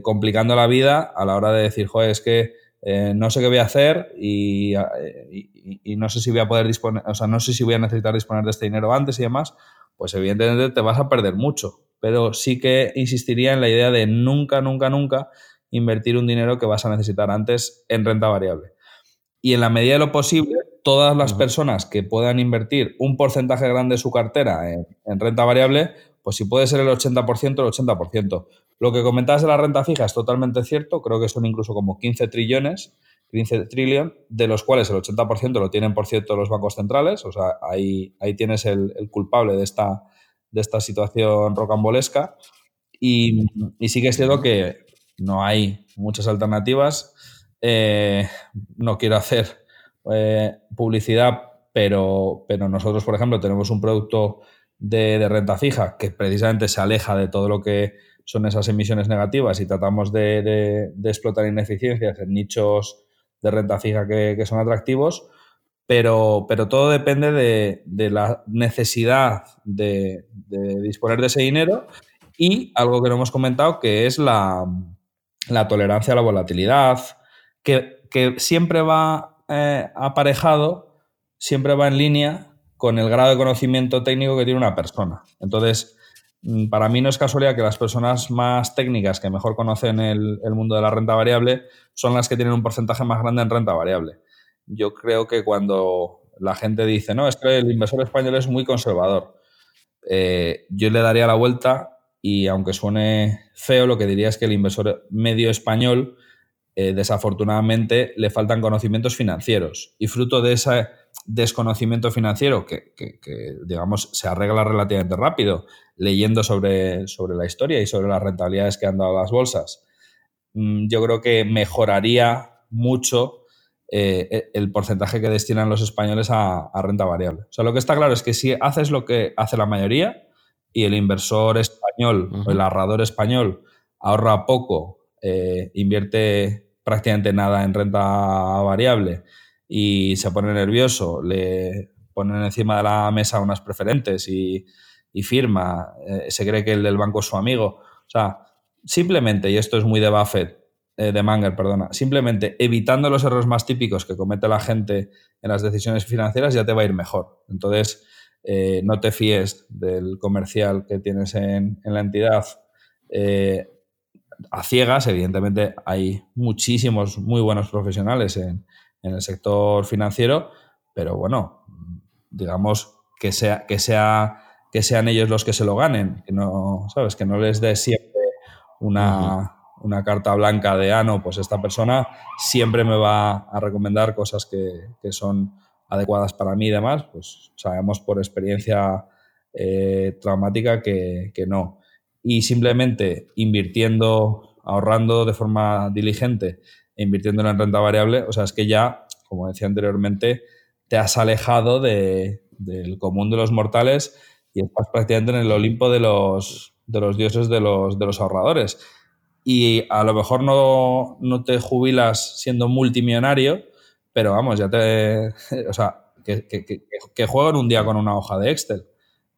complicando la vida a la hora de decir, joder, es que eh, no sé qué voy a hacer y, no sé si voy a poder disponer, o sea, no sé si voy a necesitar disponer de este dinero antes y demás, pues evidentemente te vas a perder mucho. Pero sí que insistiría en la idea de nunca, nunca, nunca invertir un dinero que vas a necesitar antes en renta variable. Y en la medida de lo posible, todas las personas que puedan invertir un porcentaje grande de su cartera en, en renta variable, pues si puede ser el 80%, el 80%. Lo que comentabas de la renta fija es totalmente cierto, creo que son incluso como 15 trillones, 15 trillion, de los cuales el 80% lo tienen, por cierto, los bancos centrales, o sea, ahí, ahí tienes el, culpable de esta, de esta situación rocambolesca. Y, y sí que es cierto que no hay muchas alternativas. Eh, no quiero hacer eh, publicidad, pero, pero nosotros, por ejemplo, tenemos un producto de, de, renta fija que precisamente se aleja de todo lo que son esas emisiones negativas y tratamos de, explotar ineficiencias en nichos de renta fija que, son atractivos, pero, pero, todo depende de, la necesidad de, disponer de ese dinero y algo que no hemos comentado, que es la, tolerancia a la volatilidad, que, siempre va eh, aparejado, siempre va en línea con el grado de conocimiento técnico que tiene una persona. Entonces, mm, para mí no es casualidad que las personas más técnicas que mejor conocen el, mundo de la renta variable son las que tienen un porcentaje más grande en renta variable. Yo creo que cuando la gente dice, no, es que el inversor español es muy conservador, eh, yo le daría la vuelta y aunque suene feo, lo que diría es que el inversor medio español eh, desafortunadamente le faltan conocimientos financieros y fruto de ese desconocimiento financiero que, digamos, se arregla relativamente rápido leyendo sobre, sobre, la historia y sobre las rentabilidades que han dado las bolsas, mm, yo creo que mejoraría mucho eh, e, el porcentaje que destinan los españoles a, renta variable. O sea, lo que está claro es que si haces lo que hace la mayoría y el inversor español o el ahorrador español ahorra poco, eh, invierte prácticamente nada en renta variable y se pone nervioso, le ponen encima de la mesa unas preferentes y, firma, eh, se cree que el del banco es su amigo. O sea, simplemente, y esto es muy de Buffett, eh, de Manger, perdona, simplemente evitando los errores más típicos que comete la gente en las decisiones financieras ya te va a ir mejor. Entonces, eh, no te fíes del comercial que tienes en, la entidad a ciegas, evidentemente hay muchísimos muy buenos profesionales en, el sector financiero, pero bueno, digamos que sea, que sea que sean ellos los que se lo ganen, que no, sabes, que no les dé siempre una, carta blanca de ah, no, pues esta persona siempre me va a recomendar cosas que, son adecuadas para mí y demás, pues sabemos por experiencia eh, traumática que, que no y simplemente invirtiendo, ahorrando de forma diligente e invirtiendo en renta variable, o sea, es que ya, como decía anteriormente, te has alejado del común de los mortales y estás prácticamente en el Olimpo de los, de los dioses de los, de los ahorradores. Y a lo mejor no, no te jubilas siendo multimillonario, pero vamos, ya te. O sea, que, que, que, jueguen un día con una hoja de Excel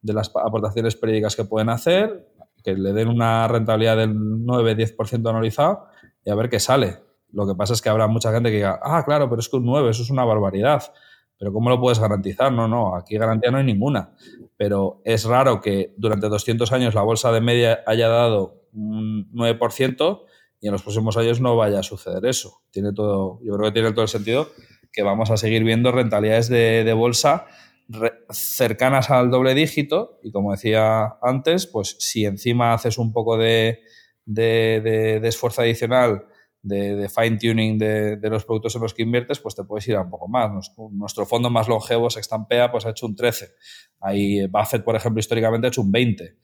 de las aportaciones periódicas que pueden hacer, que le den una rentabilidad del 9-10% anualizado y a ver qué sale. Lo que pasa es que habrá mucha gente que diga, ah, claro, pero es que un 9, eso es una barbaridad. Pero ¿cómo lo puedes garantizar? No, no, aquí garantía no hay ninguna. Pero es raro que durante 200 años la bolsa de media haya dado un 9% y en los próximos años no vaya a suceder eso. Tiene todo, yo creo que tiene todo el sentido que vamos a seguir viendo rentabilidades de, de bolsa cercanas al doble dígito y como decía antes, pues si encima haces un poco de, esfuerzo adicional de, fine tuning de, los productos en los que inviertes, pues te puedes ir a un poco más. Nuestro, fondo más longevo, Sextampea, pues ha hecho un 13. Ahí Buffett, por ejemplo, históricamente ha hecho un 20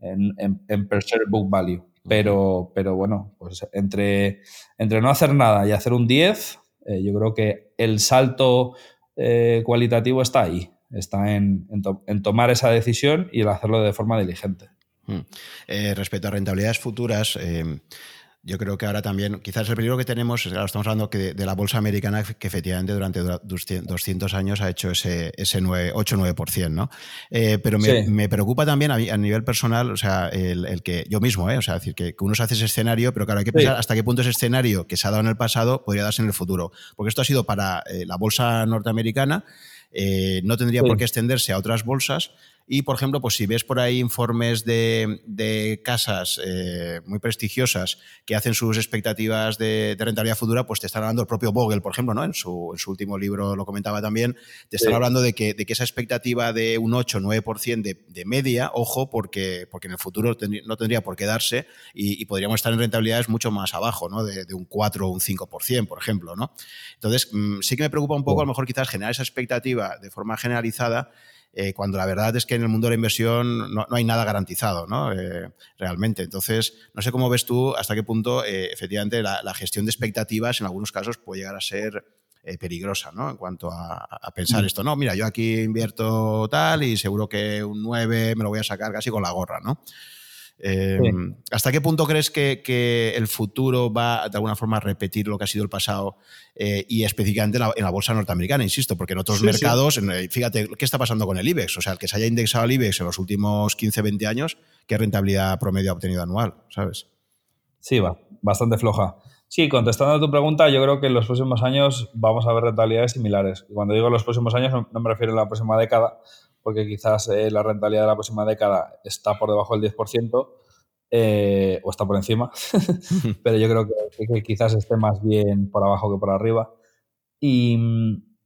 en, per share book value. Pero, pero bueno, pues entre, entre no hacer nada y hacer un 10, eh, yo creo que el salto eh, cualitativo está ahí está en, tomar esa decisión y el hacerlo de forma diligente. Hmm. Eh, respecto a rentabilidades futuras, eh, yo creo que ahora también, quizás el peligro que tenemos, estamos hablando que de, la bolsa americana que efectivamente durante 200 años ha hecho ese, ese 8-9%, ¿no? Eh, pero me, preocupa también a, nivel personal, o sea, el, que yo mismo, ¿eh? O sea, decir, que, uno se hace ese escenario, pero claro, hay que pensar hasta qué punto ese escenario que se ha dado en el pasado podría darse en el futuro. Porque esto ha sido para la bolsa norteamericana, eh, no tendría por qué extenderse a otras bolsas. Y, por ejemplo, pues si ves por ahí informes de, casas eh, muy prestigiosas que hacen sus expectativas de, rentabilidad futura, pues te están hablando el propio Vogel, por ejemplo, ¿no? en, su, en su último libro lo comentaba también, te están hablando de que, de que, esa expectativa de un 8-9% de, de media, ojo, porque, porque en el futuro no tendría por qué darse y, podríamos estar en rentabilidades mucho más abajo, ¿no? de, un 4 o un 5%, por ejemplo. ¿no? Entonces, mm, sí que me preocupa un poco, a lo mejor quizás generar esa expectativa de forma generalizada eh, cuando la verdad es que en el mundo de la inversión no, hay nada garantizado, ¿no? Eh, realmente. Entonces, no sé cómo ves tú hasta qué punto, eh, efectivamente, la, gestión de expectativas en algunos casos puede llegar a ser peligrosa, ¿no? En cuanto a, pensar mm. esto, no, mira, yo aquí invierto tal y seguro que un 9 me lo voy a sacar casi con la gorra, ¿no? Em, ¿Hasta qué punto crees que, el futuro va de alguna forma a repetir lo que ha sido el pasado eh, y específicamente en la, bolsa norteamericana, insisto? Porque en otros mercados, eh, fíjate, ¿qué está pasando con el IBEX? O sea, el que se haya indexado al IBEX en los últimos 15, 20 años, ¿qué rentabilidad promedio ha obtenido anual? ¿Sabes? Sí, va, bastante floja. Sí, contestando a tu pregunta, yo creo que en los próximos años vamos a ver rentabilidades similares. Y cuando digo los próximos años, no me refiero a la próxima década, porque quizás eh, la rentabilidad de la próxima década está por debajo del 10%, eh, o está por encima, pero yo creo que, quizás esté más bien por abajo que por arriba. Y,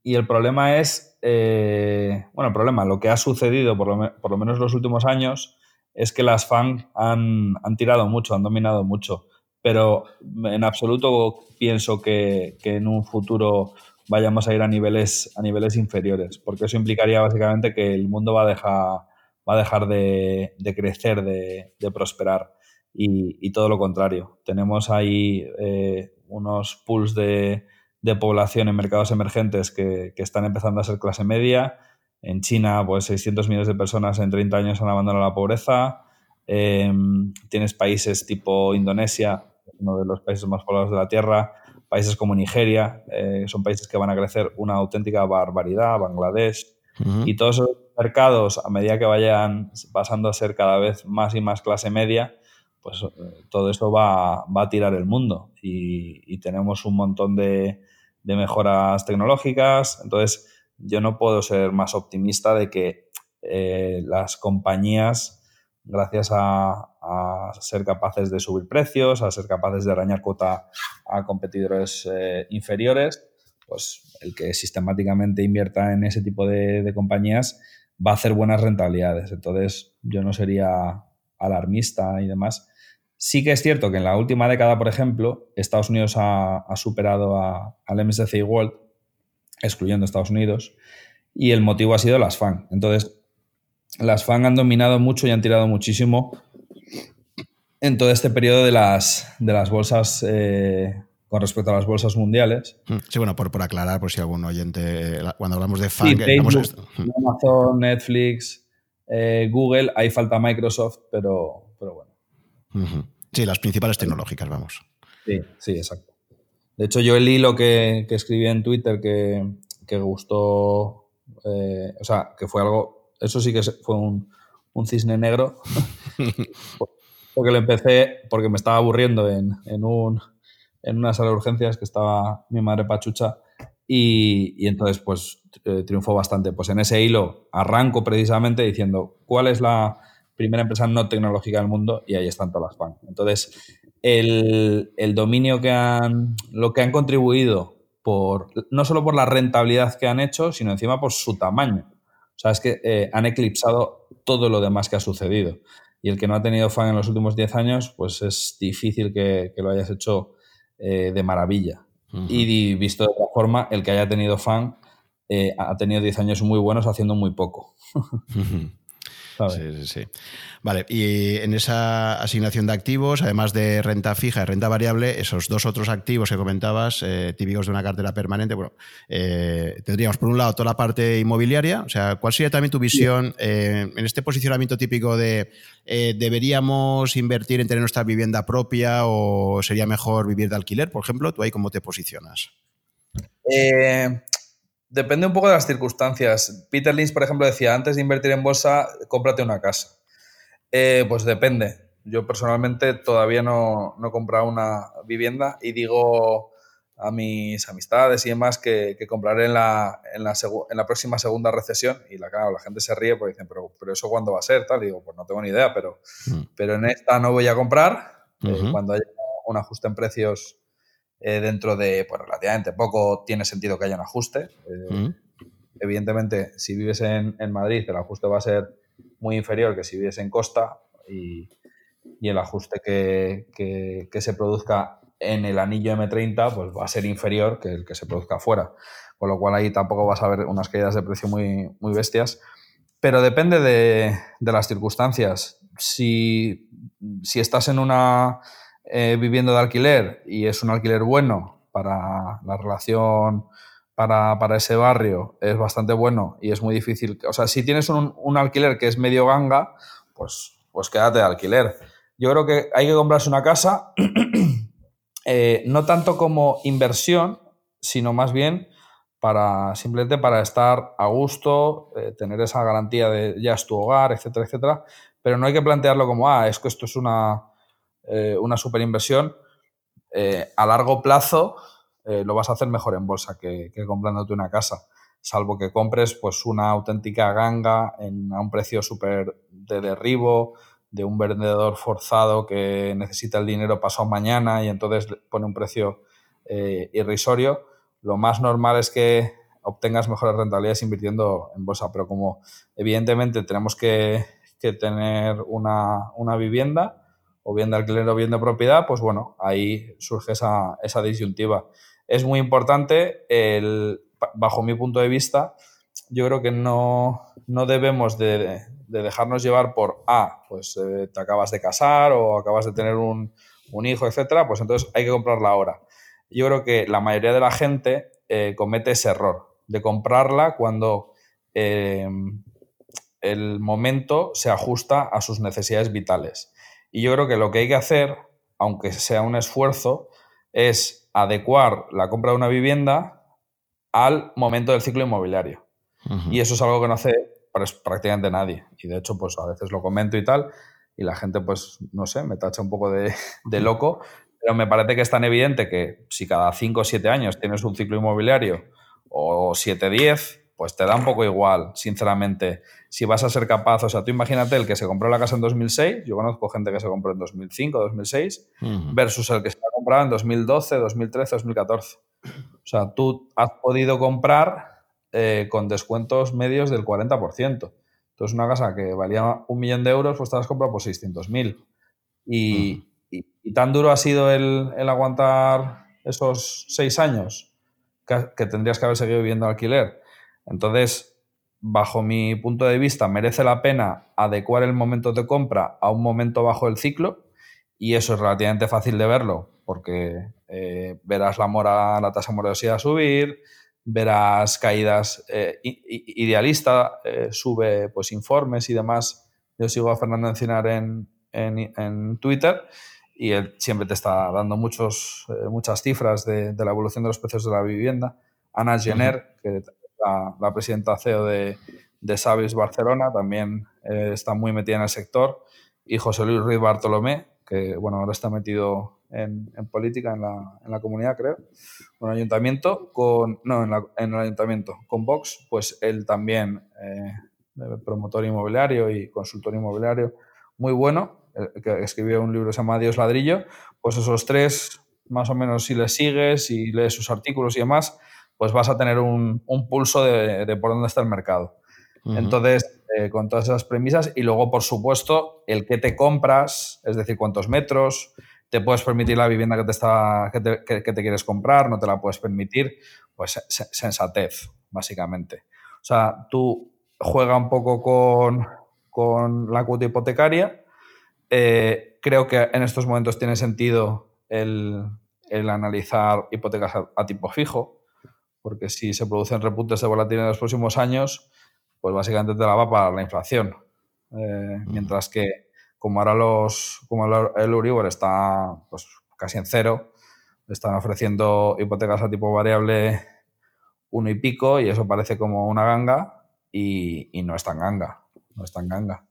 el problema es, eh, bueno, el problema, lo que ha sucedido por lo, por lo menos los últimos años es que las FAN han, han, tirado mucho, han dominado mucho, pero en absoluto pienso que, que en un futuro vayamos a ir a niveles, a niveles inferiores, porque eso implicaría básicamente que el mundo va a dejar, va a dejar de, crecer, de, prosperar y, todo lo contrario. Tenemos ahí eh, unos pools de, población en mercados emergentes que, están empezando a ser clase media. En China, pues 600 millones de personas en 30 años han abandonado la pobreza. Em, tienes países tipo Indonesia, uno de los países más poblados de la Tierra, países como Nigeria, eh, son países que van a crecer una auténtica barbaridad, Bangladesh, y todos esos mercados, a medida que vayan pasando a ser cada vez más y más clase media, pues eh, todo eso va, a tirar el mundo y, tenemos un montón de, mejoras tecnológicas. Entonces, yo no puedo ser más optimista de que eh, las compañías, gracias a, ser capaces de subir precios, a ser capaces de arañar cuota a competidores eh, inferiores, pues el que sistemáticamente invierta en ese tipo de, compañías va a hacer buenas rentabilidades. Entonces, yo no sería alarmista y demás. Sí que es cierto que en la última década, por ejemplo, Estados Unidos ha, superado al MSCI World, excluyendo Estados Unidos, y el motivo ha sido las FAN. Entonces, las FAN han dominado mucho y han tirado muchísimo en todo este periodo de las, de las bolsas eh, con respecto a las bolsas mundiales. Mm, sí, bueno, por, por aclarar, por si algún oyente, cuando hablamos de FAN, mm. Amazon, Netflix, eh, Google, ahí falta Microsoft, pero, pero bueno. Sí, las principales tecnológicas, vamos. Sí, sí, exacto. De hecho, yo el hilo que, que escribí en Twitter que, que gustó, eh, o sea, que fue algo, eso sí que fue un, un cisne negro, porque lo empecé, porque me estaba aburriendo en, en, un, en una sala de urgencias que estaba mi madre pachucha y, entonces, pues, eh, triunfó bastante. Pues en ese hilo arranco precisamente diciendo cuál es la primera empresa no tecnológica del mundo y ahí están todas las FAN. Entonces, el, dominio que han, lo que han contribuido por, no solo por la rentabilidad que han hecho, sino encima por su tamaño. O sea, es que eh, han eclipsado todo lo demás que ha sucedido. Y el que no ha tenido fan en los últimos 10 años, pues es difícil que, lo hayas hecho eh, de maravilla. Y visto de otra forma, el que haya tenido fan eh, ha tenido 10 años muy buenos haciendo muy poco. Sí, sí, sí. Vale, y en esa asignación de activos, además de renta fija y renta variable, esos dos otros activos que comentabas, eh, típicos de una cartera permanente, bueno, eh, tendríamos por un lado toda la parte inmobiliaria, o sea, ¿cuál sería también tu visión eh, en este posicionamiento típico de deberíamos invertir en tener nuestra vivienda propia o sería mejor vivir de alquiler, por ejemplo? ¿Tú ahí cómo te posicionas? Eh, Depende un poco de las circunstancias. Peter Lynch, por ejemplo, decía, antes de invertir en bolsa, cómprate una casa. Eh, pues depende. Yo personalmente todavía no, no he comprado una vivienda y digo a mis amistades y demás que, compraré en la, en, la en la, próxima segunda recesión. Y la, la gente se ríe porque dicen, pero, pero eso cuándo va a ser, tal. Y digo, pues no tengo ni idea, pero, mm. pero en esta no voy a comprar. Eh, cuando haya un ajuste en precios eh, dentro de pues, relativamente poco tiene sentido que haya un ajuste. Eh, mm. Evidentemente, si vives en, Madrid, el ajuste va a ser muy inferior que si vives en Costa y, el ajuste que, se produzca en el anillo M30 pues va a ser inferior que el que se produzca afuera. Con lo cual ahí tampoco vas a ver unas caídas de precio muy, muy bestias. Pero depende de, las circunstancias. Si, si estás en una eh, viviendo de alquiler y es un alquiler bueno para la relación para, para, ese barrio, es bastante bueno y es muy difícil. O sea, si tienes un, un, alquiler que es medio ganga, pues, pues quédate de alquiler. Yo creo que hay que comprarse una casa, eh, no tanto como inversión, sino más bien para simplemente para estar a gusto, eh, tener esa garantía de ya es tu hogar, etcétera, etcétera. Pero no hay que plantearlo como, ah, es que esto es una, eh, una super inversión, eh, a largo plazo eh, lo vas a hacer mejor en bolsa que, comprándote una casa. salvo que compres pues una auténtica ganga en, a un precio súper de derribo, de un vendedor forzado que necesita el dinero pasado mañana y entonces pone un precio irrisorio, lo más normal es que obtengas mejores rentabilidades invirtiendo en bolsa, pero como evidentemente tenemos que, tener una, una, vivienda, o bien de alquiler o bien de propiedad, pues bueno, ahí surge esa, esa disyuntiva. Es muy importante, el, bajo mi punto de vista, yo creo que no, no debemos de, de, dejarnos llevar por, ah, pues eh, te acabas de casar o acabas de tener un, un hijo, etcétera, pues entonces hay que comprarla ahora. Yo creo que la mayoría de la gente eh, comete ese error de comprarla cuando eh, el momento se ajusta a sus necesidades vitales. Y yo creo que lo que hay que hacer, aunque sea un esfuerzo, es adecuar la compra de una vivienda al momento del ciclo inmobiliario. Y eso es algo que no hace prácticamente nadie. Y de hecho, pues a veces lo comento y tal, y la gente, pues, no sé, me tacha un poco de, de loco, pero me parece que es tan evidente que si cada 5 o 7 años tienes un ciclo inmobiliario o 7, 10, pues te da un poco igual, sinceramente. Si vas a ser capaz, o sea, tú imagínate el que se compró la casa en 2006, yo conozco gente que se compró en 2005, 2006, versus el que se ha comprado en 2012, 2013, 2014. O sea, tú has podido comprar eh, con descuentos medios del 40%. Entonces, una casa que valía un millón de euros, pues te la has comprado por 600.000. Y, y, tan duro ha sido el, el aguantar esos seis años que, tendrías que haber seguido viviendo alquiler. Entonces, bajo mi punto de vista, merece la pena adecuar el momento de compra a un momento bajo el ciclo y eso es relativamente fácil de verlo porque eh, verás la, mora, la tasa de morosidad subir, verás caídas eh, idealista, eh, sube pues informes y demás. Yo sigo a Fernando Encinar en, en, en Twitter y él siempre te está dando muchos, eh, muchas cifras de, la evolución de los precios de la vivienda. Ana Jenner, que la, presidenta CEO de, de Savis Barcelona, también eh, está muy metida en el sector. Y José Luis Ruiz Bartolomé, que bueno, ahora está metido en, política en la, en la, comunidad, creo, el ayuntamiento, con, no, en, el ayuntamiento, con Vox, pues él también, eh, promotor inmobiliario y consultor inmobiliario, muy bueno, eh, que escribió un libro que se llama Dios Ladrillo, pues esos tres, más o menos, si les sigues y lees sus artículos y demás, pues vas a tener un, pulso de, por dónde está el mercado. Entonces, eh, con todas esas premisas y luego, por supuesto, el que te compras, es decir, cuántos metros, te puedes permitir la vivienda que te, está, que te, quieres comprar, no te la puedes permitir, pues sensatez, básicamente. O sea, tú juega un poco con, con la cuota hipotecaria, eh, creo que en estos momentos tiene sentido el, analizar hipotecas a, tipo fijo, porque si se producen repuntes de volatilidad en los próximos años, pues básicamente te la va para la inflación. Eh, mientras que como ahora los, como el Uribor está pues, casi en cero, están ofreciendo hipotecas a tipo variable uno y pico y eso parece como una ganga y, y no es tan ganga, no es tan ganga.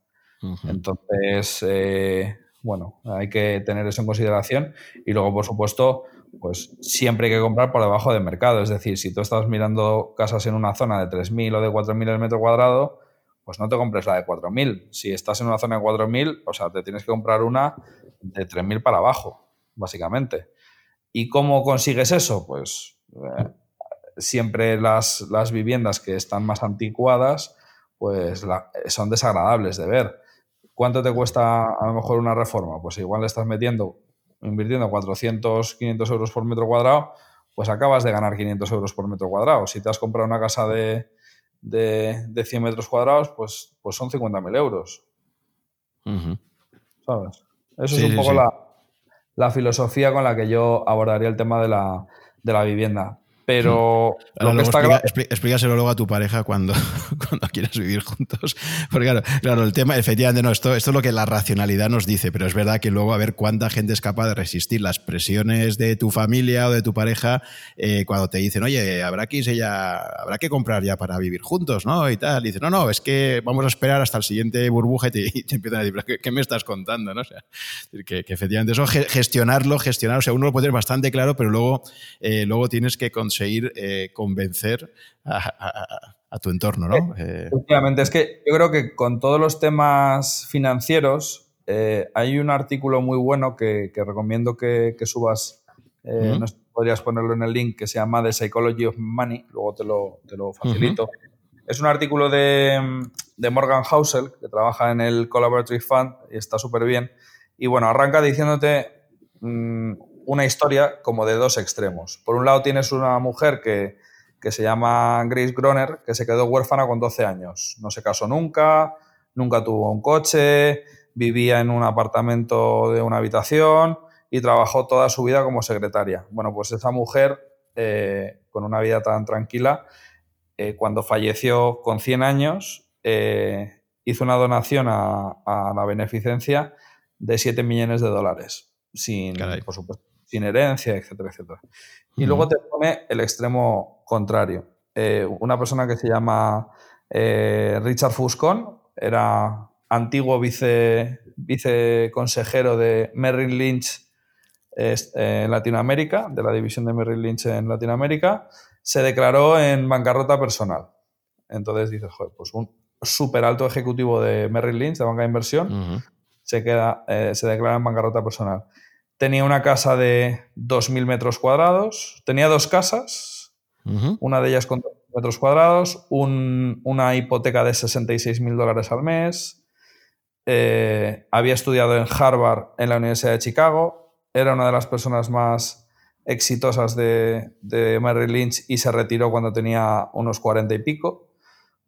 Entonces, eh, bueno, hay que tener eso en consideración. Y luego, por supuesto, pues siempre hay que comprar por debajo del mercado. Es decir, si tú estás mirando casas en una zona de 3.000 o de 4.000 el metro cuadrado, pues no te compres la de 4.000. Si estás en una zona de 4.000, o sea, te tienes que comprar una de 3.000 para abajo, básicamente. ¿Y cómo consigues eso? Pues eh, siempre las, las, viviendas que están más anticuadas, pues son desagradables de ver. ¿Cuánto te cuesta a lo mejor una reforma? Pues igual le estás metiendo, invirtiendo 400, 500 euros por metro cuadrado, pues acabas de ganar 500 euros por metro cuadrado. Si te has comprado una casa de, de, 100 metros cuadrados, pues, pues son 50.000 euros. ¿Sabes? Eso es un poco la, la, filosofía con la que yo abordaría el tema de la, de la vivienda. Pero explícaselo luego a tu pareja cuando, cuando quieras vivir juntos. Porque claro, claro, el tema, efectivamente, no, esto, esto es lo que la racionalidad nos dice, pero es verdad que luego a ver cuánta gente es capaz de resistir las presiones de tu familia o de tu pareja eh, cuando te dicen, oye, habrá que ya, habrá que comprar ya para vivir juntos, ¿no? Y tal. Y dices, no, no, es que vamos a esperar hasta el siguiente burbuja y te, empiezan a decir, ¿qué, me estás contando? ¿no? O sea, que, que efectivamente eso gestionarlo, gestionar, o sea, uno lo puede tener bastante claro, pero luego, eh, luego tienes que conseguir conseguir eh, convencer a, tu entorno, ¿no? Eh, efectivamente, es que yo creo que con todos los temas financieros hay un artículo muy bueno que, recomiendo que, subas, no podrías ponerlo en el link, que se llama The Psychology of Money, luego te lo, te lo facilito. Es un artículo de, de Morgan Housel, que trabaja en el Collaborative Fund y está súper bien. Y bueno, arranca diciéndote mm, una historia como de dos extremos. Por un lado tienes una mujer que, se llama Grace Groner, que se quedó huérfana con 12 años. No se casó nunca, nunca tuvo un coche, vivía en un apartamento de una habitación y trabajó toda su vida como secretaria. Bueno, pues esa mujer, eh, con una vida tan tranquila, eh, cuando falleció con 100 años, eh, hizo una donación a, la beneficencia de 7 millones de dólares, sin, por supuesto, sin herencia, etcétera, etcétera. Y luego te pone el extremo contrario. Eh, una persona que se llama Richard Fuscon, era antiguo vice, viceconsejero de Merrill Lynch en Latinoamérica, de la división de Merrill Lynch en Latinoamérica, se declaró en bancarrota personal. Entonces dices, joder, pues un súper alto ejecutivo de Merrill Lynch, de banca de inversión, se, queda, eh, se declara en bancarrota personal. Tenía una casa de 2.000 metros cuadrados, tenía dos casas, una de ellas con 2.000 metros cuadrados, una hipoteca de 66.000 dólares al mes, eh, había estudiado en Harvard, en la Universidad de Chicago, era una de las personas más exitosas de, de Merrill Lynch y se retiró cuando tenía unos 40 y pico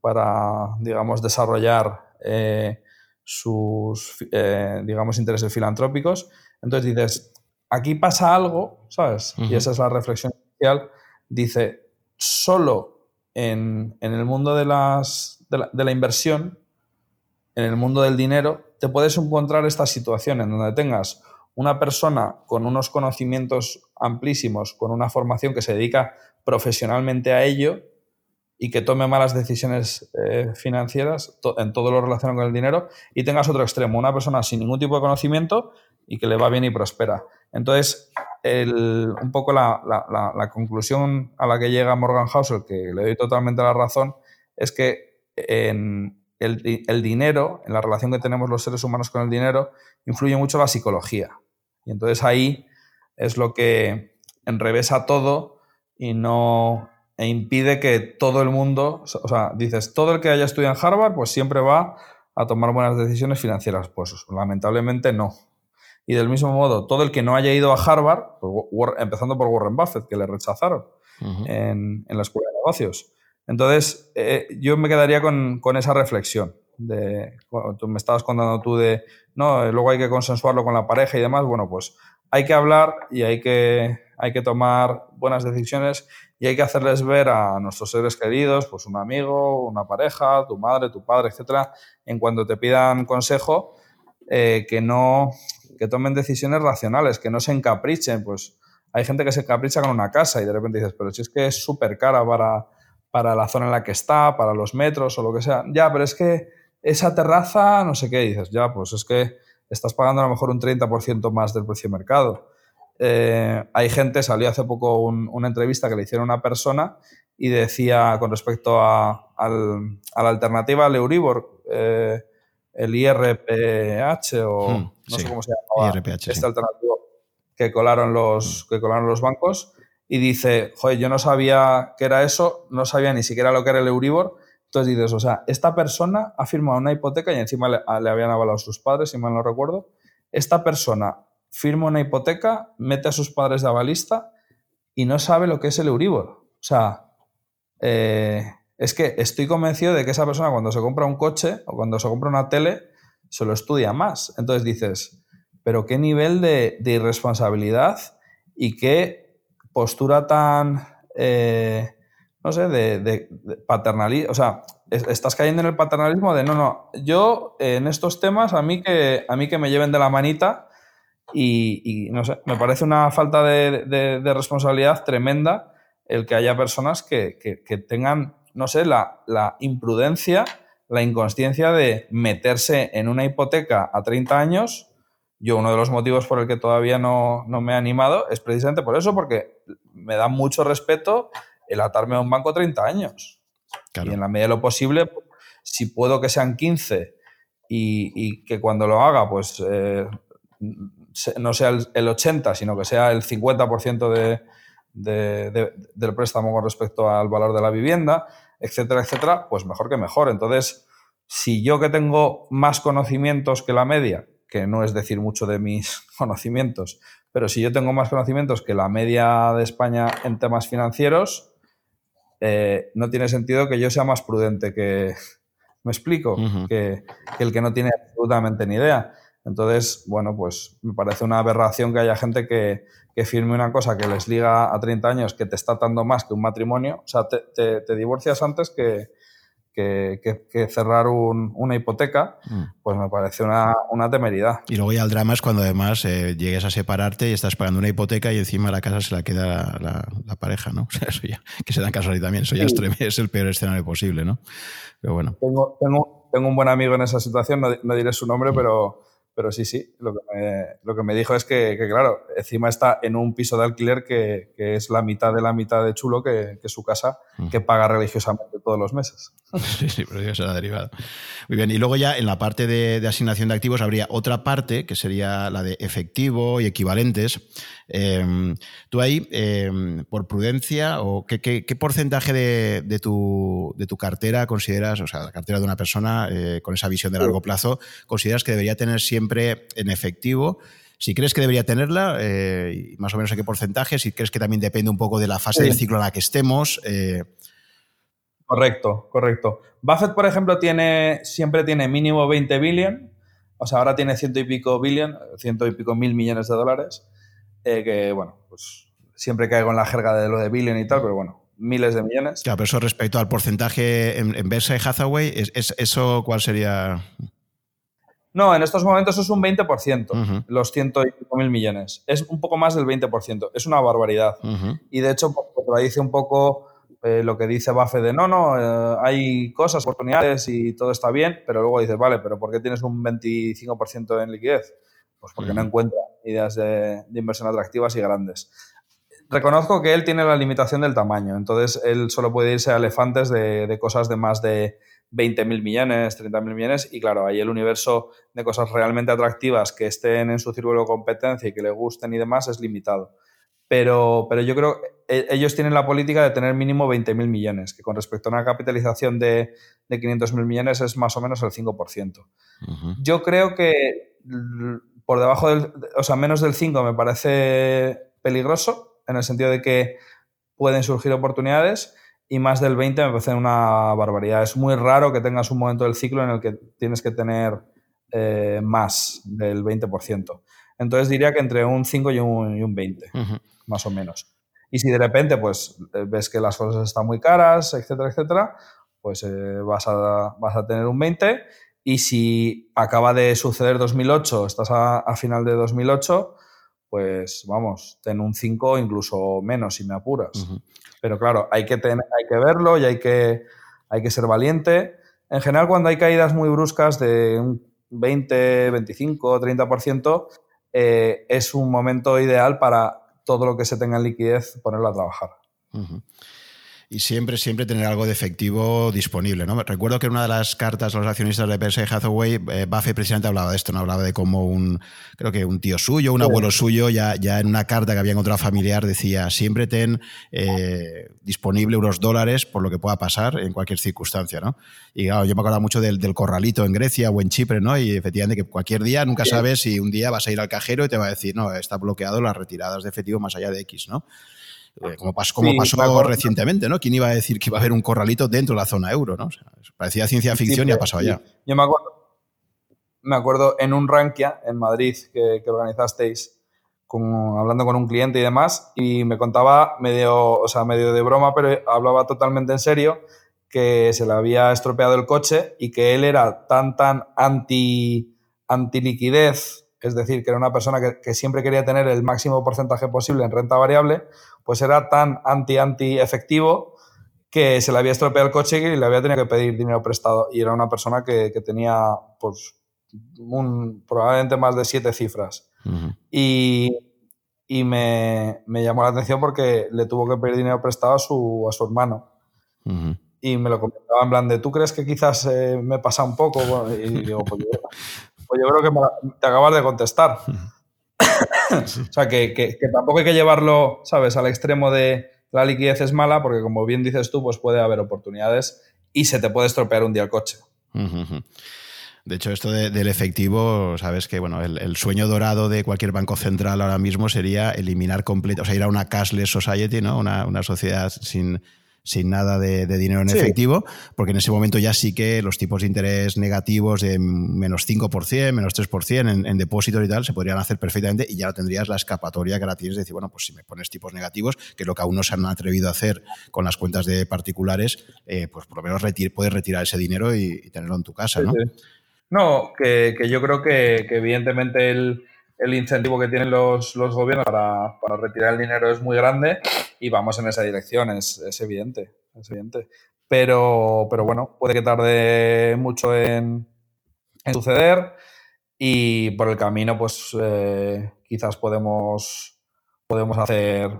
para, digamos, desarrollar eh, sus, eh, digamos, intereses filantrópicos. Entonces dices, aquí pasa algo, ¿sabes? Y esa es la reflexión inicial. Dice, solo en, el mundo de, las, de la, de, la, inversión, en el mundo del dinero, te puedes encontrar esta situación en donde tengas una persona con unos conocimientos amplísimos, con una formación que se dedica profesionalmente a ello y que tome malas decisiones eh, financieras en todo lo relacionado con el dinero y tengas otro extremo, una persona sin ningún tipo de conocimiento y que le va bien y prospera. Entonces, un poco la, conclusión a la que llega Morgan Housel, que le doy totalmente la razón, es que en el, el dinero, en la relación que tenemos los seres humanos con el dinero, influye mucho la psicología. Y entonces ahí es lo que enrevesa todo y no e impide que todo el mundo, o sea, dices, todo el que haya estudiado en Harvard, pues siempre va a tomar buenas decisiones financieras. Pues lamentablemente no. Y del mismo modo, todo el que no haya ido a Harvard, pues, empezando por Warren Buffett, que le rechazaron en, la escuela de negocios. Entonces, eh, yo me quedaría con, con esa reflexión de, tú me estabas contando tú de, no, luego hay que consensuarlo con la pareja y demás, bueno, pues hay que hablar y hay que, hay que tomar buenas decisiones y hay que hacerles ver a nuestros seres queridos, pues un amigo, una pareja, tu madre, tu padre, etcétera, en cuanto te pidan consejo, eh, que no, que tomen decisiones racionales, que no se encaprichen, pues hay gente que se encapricha con una casa y de repente dices, pero si es que es súper cara para, para la zona en la que está, para los metros o lo que sea, ya, pero es que esa terraza, no sé qué, dices, ya, pues es que estás pagando a lo mejor un 30% más del precio de mercado. Eh, hay gente, salió hace poco una entrevista que le hicieron una persona y decía con respecto a, la alternativa al Euribor, eh, el IRPH o hmm, no sé cómo se llama, este alternativo que colaron, los, que colaron los bancos y dice, joder, yo no sabía qué era eso, no sabía ni siquiera lo que era el Euribor entonces dices, o sea, esta persona ha firmado una hipoteca y encima le, habían avalado sus padres, si mal no recuerdo. Esta persona firma una hipoteca, mete a sus padres de avalista y no sabe lo que es el Euribor. O sea, eh, es que estoy convencido de que esa persona cuando se compra un coche o cuando se compra una tele, se lo estudia más. Entonces dices, pero qué nivel de, irresponsabilidad y qué postura tan... Eh, no sé, de, paternalismo, o sea, estás cayendo en el paternalismo de no, no, yo en estos temas a mí que, a mí que me lleven de la manita y, no sé, me parece una falta de, responsabilidad tremenda el que haya personas que, tengan, no sé, la, la, imprudencia, la inconsciencia de meterse en una hipoteca a 30 años. Yo uno de los motivos por el que todavía no, no me he animado es precisamente por eso, porque me da mucho respeto el atarme a un banco 30 años. Y en la medida de lo posible, si puedo que sean 15 y, que cuando lo haga, pues eh, no sea el, 80, sino que sea el 50% de, del préstamo con respecto al valor de la vivienda, etcétera, etcétera, pues mejor que mejor. Entonces, si yo que tengo más conocimientos que la media, que no es decir mucho de mis conocimientos, pero si yo tengo más conocimientos que la media de España en temas financieros, eh, no tiene sentido que yo sea más prudente que, me explico, que, el que no tiene absolutamente ni idea. Entonces, bueno, pues me parece una aberración que haya gente que, firme una cosa que les liga a 30 años que te está atando más que un matrimonio. O sea, te divorcias antes que, que, cerrar una hipoteca, mm. pues me parece una, temeridad. Y luego ya el drama es cuando además eh, llegues a separarte y estás pagando una hipoteca y encima la casa se la queda la, pareja, ¿no? O sea, eso ya, que se dan casos ahí también, eso ya es, el peor escenario posible, ¿no? Pero bueno. Tengo, tengo, un buen amigo en esa situación, no, diré su nombre, mm. pero pero sí, sí, lo que me, lo que me dijo es que, claro, encima está en un piso de alquiler que, es la mitad de la mitad de chulo que, su casa, que paga religiosamente todos los meses. Sí, sí, pero eso será derivado. Muy bien, y luego ya en la parte de, asignación de activos habría otra parte que sería la de efectivo y equivalentes. Em, tú ahí, em, por prudencia, o qué, qué, porcentaje de, tu, de, tu, cartera consideras, o sea, la cartera de una persona eh, con esa visión de largo plazo, consideras que debería tener siempre en efectivo? Si crees que debería tenerla, eh, más o menos a qué porcentaje, si crees que también depende un poco de la fase del ciclo en la que estemos. Eh, Correcto, correcto. Buffett, por ejemplo, tiene, siempre tiene mínimo 20 billion, o sea, ahora tiene ciento y pico billion, ciento y pico mil millones de dólares, eh, que bueno, pues siempre caigo en la jerga de lo de billion y tal, pero bueno, miles de millones. Claro, pero eso respecto al porcentaje en, en Berkshire Hathaway, ¿es, eso cuál sería? No, en estos momentos es un 20%, los ciento y pico mil millones. Es un poco más del 20%, es una barbaridad. Y de hecho, por dice un poco eh, lo que dice Buffett de no, no, eh, hay cosas, oportunidades y todo está bien, pero luego dices, vale, pero ¿por qué tienes un 25% en liquidez? Pues porque no encuentra ideas de, inversión atractivas y grandes. Reconozco que él tiene la limitación del tamaño, entonces él solo puede irse a elefantes de, cosas de más de 20.000 millones, 30.000 millones, y claro, ahí el universo de cosas realmente atractivas que estén en su círculo de competencia y que le gusten y demás es limitado pero, pero yo creo que ellos tienen la política de tener mínimo 20.000 millones, que con respecto a una capitalización de, de 500.000 millones es más o menos el 5%. Yo creo que por debajo del, o sea, menos del 5 me parece peligroso, en el sentido de que pueden surgir oportunidades, y más del 20 me parece una barbaridad. Es muy raro que tengas un momento del ciclo en el que tienes que tener eh, más del 20%. Entonces diría que entre un 5 y un, y un 20 más o menos. Y si de repente pues eh, ves que las cosas están muy caras, etcétera, etcétera, pues eh, vas, a, vas a tener un 20. Y si acaba de suceder 2008, estás a, final de 2008, pues vamos, ten un 5 incluso menos si me apuras. Pero claro, hay que, tener, hay que verlo y hay que, hay que ser valiente. En general, cuando hay caídas muy bruscas de un 20, 25, 30%, eh, es un momento ideal para todo lo que se tenga en liquidez, ponerlo a trabajar. Y siempre, siempre tener algo de efectivo disponible. ¿no? Recuerdo que en una de las cartas a los accionistas de Berkshire Hathaway, eh, Buffett precisamente hablaba de esto, ¿no? hablaba de cómo un, creo que un tío suyo, un abuelo suyo, ya, ya en una carta que había encontrado familiar decía, siempre ten eh, disponible unos dólares por lo que pueda pasar en cualquier circunstancia. ¿no? Y claro, yo me acuerdo mucho del, del, corralito en Grecia o en Chipre, ¿no? y efectivamente que cualquier día nunca sabes si un día vas a ir al cajero y te va a decir, no, está bloqueado las retiradas de efectivo más allá de X. ¿no? Eh, como, pasó recientemente, ¿no? ¿Quién iba a decir que iba a haber un corralito dentro de la zona euro, ¿no? parecía ciencia ficción y ha pasado ya. Yo me acuerdo, me acuerdo en un Rankia en Madrid que, organizasteis hablando con un cliente y demás, y me contaba medio, o sea, medio de broma, pero hablaba totalmente en serio, que se le había estropeado el coche y que él era tan, tan anti, anti liquidez es decir, que era una persona que, siempre quería tener el máximo porcentaje posible en renta variable, pues era tan anti-anti efectivo que se le había estropeado el coche y le había tenido que pedir dinero prestado. Y era una persona que, tenía pues, probablemente más de siete cifras. y, y me, llamó la atención porque le tuvo que pedir dinero prestado a su, a su hermano. Y me lo comentaba en plan de, ¿tú crees que quizás eh, me pasa un poco? y digo, pues yo, pues creo que te acabas de contestar. o sea, que, tampoco hay que llevarlo, ¿sabes?, al extremo de la liquidez es mala, porque como bien dices tú, pues puede haber oportunidades y se te puede estropear un día el coche. De hecho, esto del efectivo, sabes que bueno, el, sueño dorado de cualquier banco central ahora mismo sería eliminar completo, o sea, ir a una cashless society, ¿no? Una, una sociedad sin, sin nada de, dinero en efectivo, porque en ese momento ya sí que los tipos de interés negativos de menos 5%, menos 3% en, en depósitos y tal se podrían hacer perfectamente y ya no tendrías la escapatoria que ahora tienes de decir, bueno, pues si me pones tipos negativos, que es lo que aún no se han atrevido a hacer con las cuentas de particulares, eh, pues por lo menos puedes retirar ese dinero y, tenerlo en tu casa, ¿no? No, que, yo creo que, evidentemente el, incentivo que tienen los, gobiernos para, retirar el dinero es muy grande y vamos en esa dirección, es, evidente, es evidente. Pero, pero bueno, puede que tarde mucho en, suceder y por el camino pues eh, quizás podemos, podemos hacer,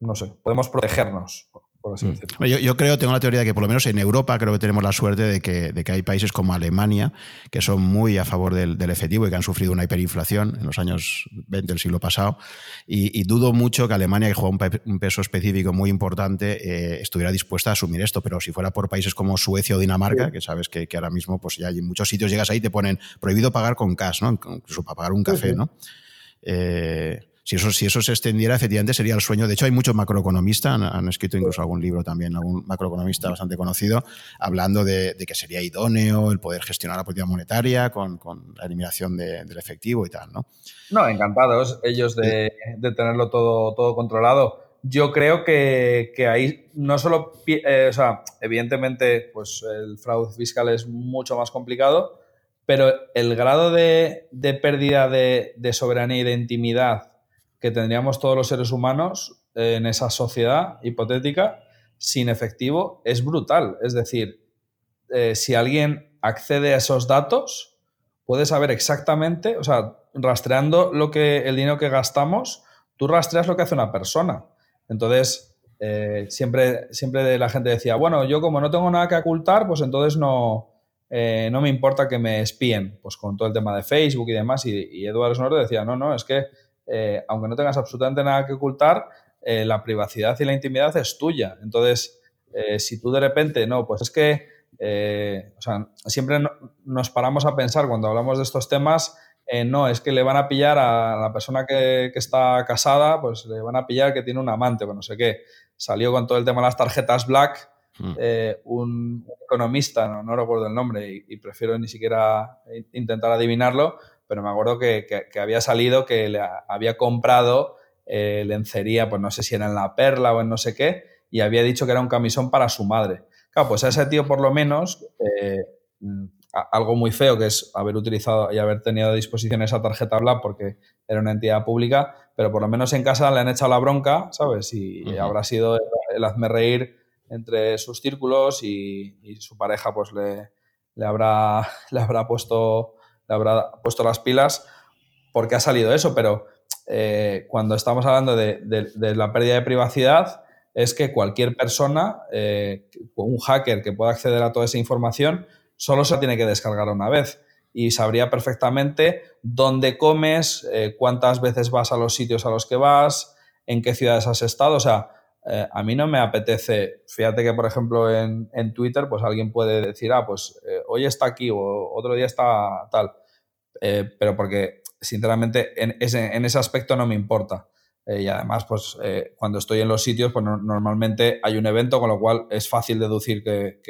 no sé, podemos protegernos Mm. Yo, creo, tengo la teoría de que por lo menos en Europa creo que tenemos la suerte de que, de que hay países como Alemania que son muy a favor del, efectivo y que han sufrido una hiperinflación en los años 20 del siglo pasado. Y, dudo mucho que Alemania, que juega un, peso específico muy importante, eh, estuviera dispuesta a asumir esto. Pero si fuera por países como Suecia o Dinamarca, que sabes que, ahora mismo pues ya en muchos sitios llegas ahí y te ponen prohibido pagar con cash, ¿no? incluso para pagar un café, ¿no? Eh, si eso, si eso se extendiera, efectivamente sería el sueño. De hecho, hay muchos macroeconomistas, han, escrito incluso algún libro también, algún macroeconomista bastante conocido, hablando de, que sería idóneo el poder gestionar la política monetaria con, la eliminación del efectivo y tal, ¿no? No, encantados ellos de, tenerlo todo, todo controlado. Yo creo que, ahí no solo, eh, o sea, evidentemente, pues el fraude fiscal es mucho más complicado, pero el grado de, pérdida de, de, soberanía y de intimidad que tendríamos todos los seres humanos en esa sociedad hipotética sin efectivo es brutal. Es decir, eh, si alguien accede a esos datos, puede saber exactamente, o sea, rastreando lo que, el dinero que gastamos, tú rastreas lo que hace una persona. Entonces, eh, siempre, siempre la gente decía, bueno, yo como no tengo nada que ocultar, pues entonces no, eh, no me importa que me espíen, pues con todo el tema de Facebook y demás. Y, Eduardo Sonoro decía, no, no, es que eh, aunque no tengas absolutamente nada que ocultar, eh, la privacidad y la intimidad es tuya. Entonces, eh, si tú de repente, no, pues es que, o sea, siempre nos paramos a pensar cuando hablamos de estos temas, no, es que le van a pillar a la persona que, está casada, pues le van a pillar que tiene un amante o no sé qué. Salió con todo el tema de las tarjetas Black. Hmm. un economista, no, recuerdo el nombre y, prefiero ni siquiera intentar adivinarlo, pero me acuerdo que, había salido que le había comprado eh, lencería, pues no sé si era en La Perla o en no sé qué, y había dicho que era un camisón para su madre. Claro, pues a ese tío por lo menos, eh, algo muy feo que es haber utilizado y haber tenido a disposición esa tarjeta Black porque era una entidad pública, pero por lo menos en casa le han echado la bronca, ¿sabes? Y, habrá sido el, hazme reír entre sus círculos y, su pareja pues le, le, habrá, le habrá puesto le habrá puesto las pilas porque ha salido eso, pero eh, cuando estamos hablando de, la pérdida de privacidad, es que cualquier persona, eh, un hacker que pueda acceder a toda esa información, solo se tiene que descargar una vez y sabría perfectamente dónde comes, eh, cuántas veces vas a los sitios a los que vas, en qué ciudades has estado. O sea, a mí no me apetece, fíjate que por ejemplo en, Twitter, pues alguien puede decir, ah, pues hoy está aquí o otro día está tal. Eh, pero porque sinceramente en ese, en ese, aspecto no me importa. Eh, y además, pues eh, cuando estoy en los sitios, pues normalmente hay un evento, con lo cual es fácil deducir que,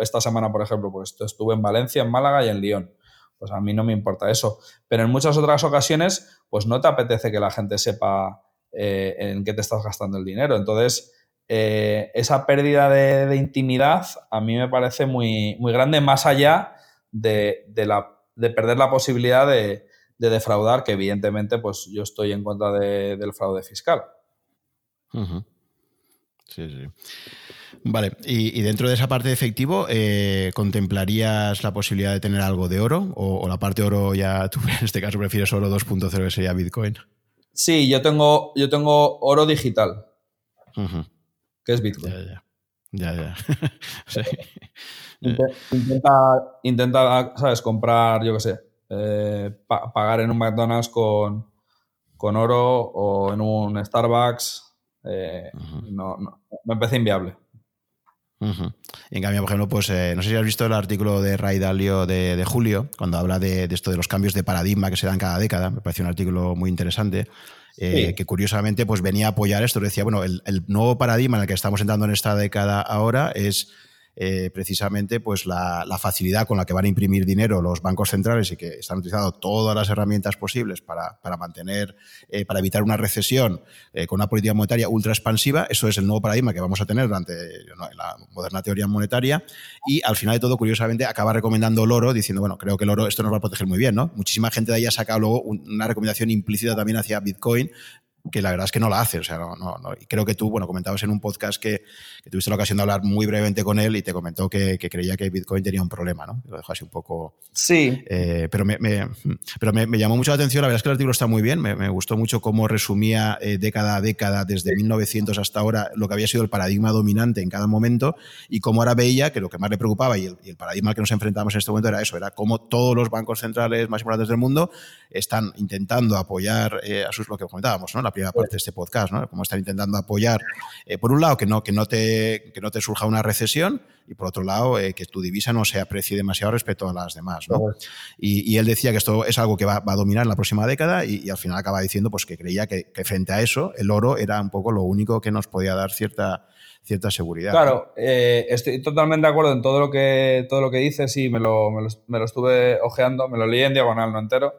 esta semana, por ejemplo, pues estuve en Valencia, en Málaga y en Lyon. Pues a mí no me importa eso. Pero en muchas otras ocasiones, pues no te apetece que la gente sepa en qué te estás gastando el dinero. Entonces, esa pérdida de, intimidad a mí me parece muy, muy grande, más allá de, de de perder la posibilidad de, defraudar, que evidentemente pues yo estoy en contra del fraude fiscal. Sí, sí. Vale, y, dentro de esa parte de efectivo, eh, ¿contemplarías la posibilidad de tener algo de oro? O, la parte oro ya, tú en este caso prefieres oro 2.0 que sería Bitcoin? Sí, yo tengo, yo tengo oro digital, que es Bitcoin. Ya, ya. intenta, intenta, ¿sabes? Comprar, yo qué sé, eh, pagar en un McDonald's con, con, oro o en un Starbucks. Eh, no, me parece inviable. En cambio, por ejemplo, pues eh, no sé si has visto el artículo de Ray Dalio de, Julio, cuando habla de, esto de los cambios de paradigma que se dan cada década. Me parece un artículo muy interesante. que curiosamente pues venía a apoyar esto. Decía, bueno, el, el, nuevo paradigma en el que estamos entrando en esta década ahora es eh, precisamente pues la, facilidad con la que van a imprimir dinero los bancos centrales y que están utilizando todas las herramientas posibles para, mantener, eh, para evitar una recesión eh, con una política monetaria ultra expansiva. Eso es el nuevo paradigma que vamos a tener durante la moderna teoría monetaria. Y al final de todo, curiosamente, acaba recomendando el oro, diciendo, bueno, creo que el oro esto nos va a proteger muy bien, ¿no? Muchísima gente de ahí ha sacado luego una recomendación implícita también hacia Bitcoin, que la verdad es que no la hace. O sea, no, no, creo que tú, bueno, comentabas en un podcast que, tuviste la ocasión de hablar muy brevemente con él y te comentó que, creía que Bitcoin tenía un problema, ¿no? Lo dejó así un poco. Sí. Eh, pero me, pero me, llamó mucho la atención. La verdad es que el artículo está muy bien. Me, gustó mucho cómo resumía eh, década a década, desde 1900 hasta ahora, lo que había sido el paradigma dominante en cada momento y cómo ahora veía que lo que más le preocupaba y el, paradigma al que nos enfrentamos en este momento era eso: era cómo todos los bancos centrales más importantes del mundo están intentando apoyar eh, a sus, lo que comentábamos, ¿no? La primera parte de este podcast, ¿no? Cómo están intentando apoyar, eh, por un lado, que no, que, no te, que no te surja una recesión y por otro lado, eh, que tu divisa no se aprecie demasiado respecto a las demás, ¿no? Y, él decía que esto es algo que va, a dominar en la próxima década y, al final acaba diciendo pues, que creía que, frente a eso el oro era un poco lo único que nos podía dar cierta cierta seguridad. Claro, eh, estoy totalmente de acuerdo en todo lo que, todo lo que dices y me lo, me lo, estuve ojeando, me lo leí en diagonal, no entero.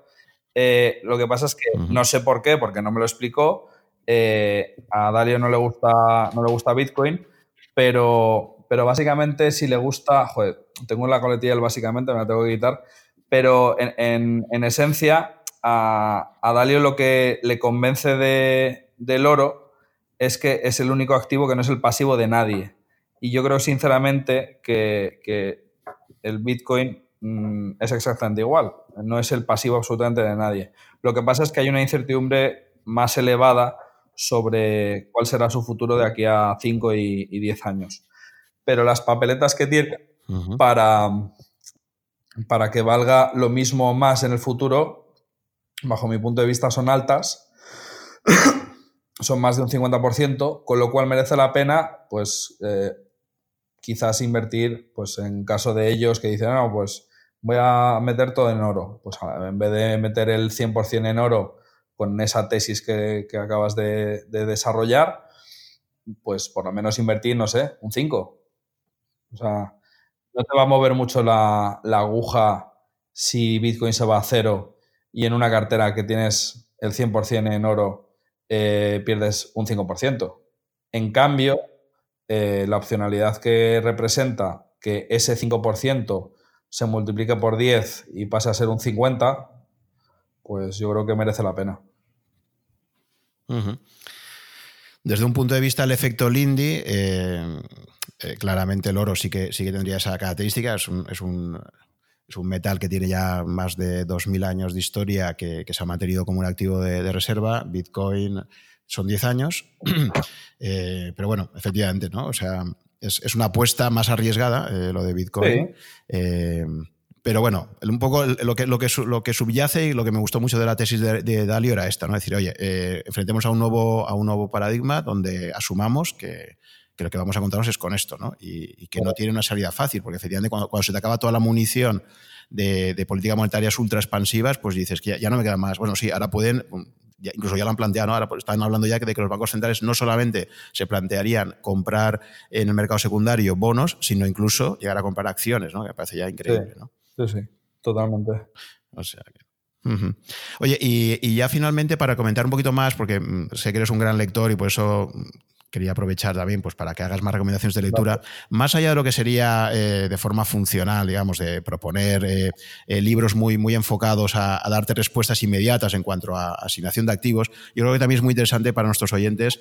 Lo que pasa es que no sé por qué, porque no me lo explicó, eh, a Dalio no le gusta, no le gusta Bitcoin, pero, pero básicamente si le gusta, joder, tengo la coletilla básicamente, me la tengo que quitar, pero en, esencia a, Dalio lo que le convence de, del oro es que es el único activo que no es el pasivo de nadie. Y yo creo sinceramente que, el Bitcoin mm, es exactamente igual, no es el pasivo absolutamente de nadie. Lo que pasa es que hay una incertidumbre más elevada sobre cuál será su futuro de aquí a 5 y 10 años. Pero las papeletas que tiene para, para que valga lo mismo o más en el futuro, bajo mi punto de vista, son altas. son más de un 50%, con lo cual merece la pena, pues, eh, quizás invertir, pues, en caso de ellos que dicen, no, pues, voy a meter todo en oro. Pues en vez de meter el 100% en oro, con esa tesis que, acabas de, desarrollar, pues por lo menos invertir, no sé, un 5. O sea, no te va a mover mucho la, aguja si Bitcoin se va a cero y en una cartera que tienes el 100% en oro eh, pierdes un 5%. En cambio, eh, la opcionalidad que representa que ese 5% se multiplique por 10 y pase a ser un 50, pues yo creo que merece la pena. Desde un punto de vista del efecto Lindy, eh, eh, claramente el oro sí que, sí que tendría esa característica. Es un, es un, es un metal que tiene ya más de 2.000 años de historia que, se ha mantenido como un activo de, reserva. Bitcoin son 10 años. Eh, pero bueno, efectivamente, ¿no? O sea, es, es una apuesta más arriesgada lo de Bitcoin. Pero bueno, un poco lo que, lo, que, lo que subyace y lo que me gustó mucho de la tesis de, Dalio era esta, ¿no? decir, oye, eh, enfrentemos a un, nuevo, a un nuevo paradigma donde asumamos que, lo que vamos a encontrarnos es con esto, ¿no? Y, que no tiene una salida fácil, porque efectivamente cuando, se te acaba toda la munición de, de políticas monetarias ultra expansivas, pues dices que ya, no me queda más. Bueno, sí, ahora pueden, incluso ya lo han planteado, ¿no? ahora pues están hablando ya de que los bancos centrales no solamente se plantearían comprar en el mercado secundario bonos, sino incluso llegar a comprar acciones, ¿no? que me parece ya increíble. ¿no? Sí, sí, totalmente. O sea Oye, y, ya finalmente para comentar un poquito más, porque mm, sé que eres un gran lector y por eso mm, quería aprovechar también pues, para que hagas más recomendaciones de lectura, más allá de lo que sería eh, de forma funcional, digamos, de proponer eh, eh, libros muy, muy enfocados a, darte respuestas inmediatas en cuanto a asignación de activos, yo creo que también es muy interesante para nuestros oyentes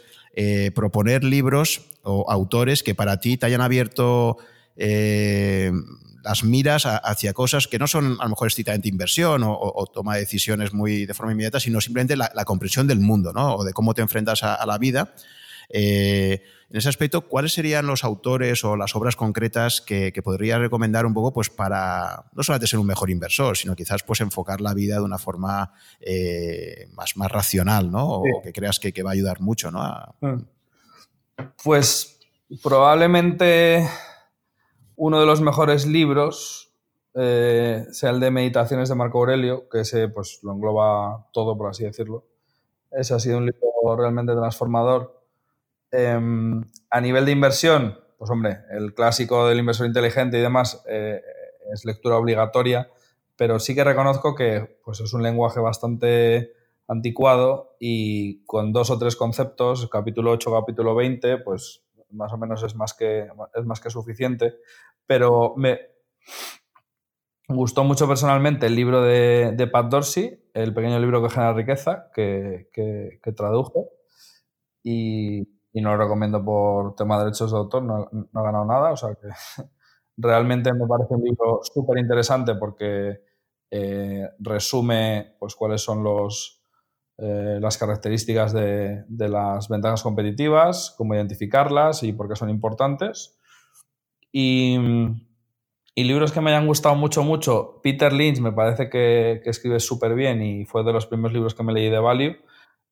proponer libros o autores que para ti te hayan abierto eh, las miras hacia cosas que no son a lo mejor estrictamente inversión o, toma de decisiones muy de forma inmediata, sino simplemente la, comprensión del mundo, ¿no? O de cómo te enfrentas a, la vida. Eh, en ese aspecto, ¿cuáles serían los autores o las obras concretas que, que podría recomendar un poco pues, para no solamente ser un mejor inversor, sino quizás pues, enfocar la vida de una forma eh, más, más racional, ¿no? O que creas que, va a ayudar mucho, ¿no? Mm. Pues probablemente uno de los mejores libros eh, sea el de Meditaciones de Marco Aurelio, que ese pues, lo engloba todo, por así decirlo. Ese ha sido un libro realmente transformador Em, a nivel de inversión, pues hombre, el clásico del inversor inteligente y demás eh, es lectura obligatoria, pero sí que reconozco que pues es un lenguaje bastante anticuado y con dos o tres conceptos, capítulo 8, capítulo 20, pues más o menos es más que, es más que suficiente. Pero me gustó mucho personalmente el libro de, Pat Dorsey, el pequeño libro que genera riqueza, que, que, que. Y, y no lo recomiendo por tema de derechos de autor, no, no ha ganado nada, o sea que realmente me parece un libro súper interesante porque eh, resume pues, cuáles son los, eh, las características de, de, las ventajas competitivas, cómo identificarlas y por qué son importantes. Y, y, libros que me hayan gustado mucho, mucho, Peter Lynch me parece que, que escribe súper bien y fue de los primeros libros que me leí de Value,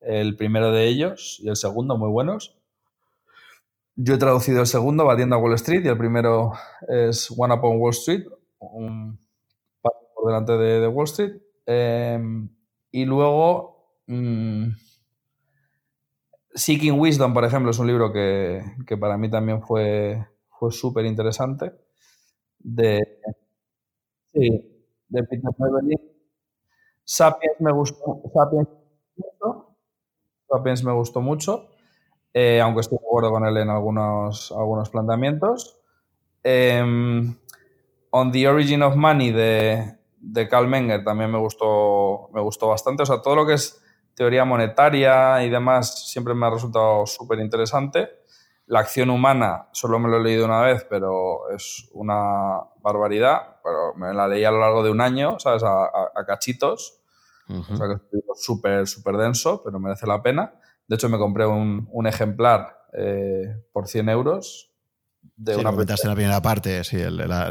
el primero de ellos y el segundo muy buenos. Yo he traducido el segundo, Batiendo a Wall Street, y el primero es One Upon Wall Street, un paso por delante de, Wall Street. Em, y luego, mm, Seeking Wisdom, por ejemplo, es un libro que, para mí también fue, fue súper interesante. De, sí, de Peter Beverly. Sapiens me gustó, Sapiens, Sapiens me gustó mucho. Eh, aunque estoy de acuerdo con él en algunos, algunos planteamientos. Em, On the Origin of Money de, de Carl Menger también me gustó, me gustó bastante. O sea, todo lo que es teoría monetaria y demás siempre me ha resultado súper interesante. La acción humana solo me lo he leído una vez, pero es una barbaridad. Pero me la leí a lo largo de un año, ¿sabes? A, cachitos. O sea que es súper, súper denso, pero merece la pena. De hecho, me compré un, ejemplar eh, por 100 euros. De una comentaste en la primera parte, sí,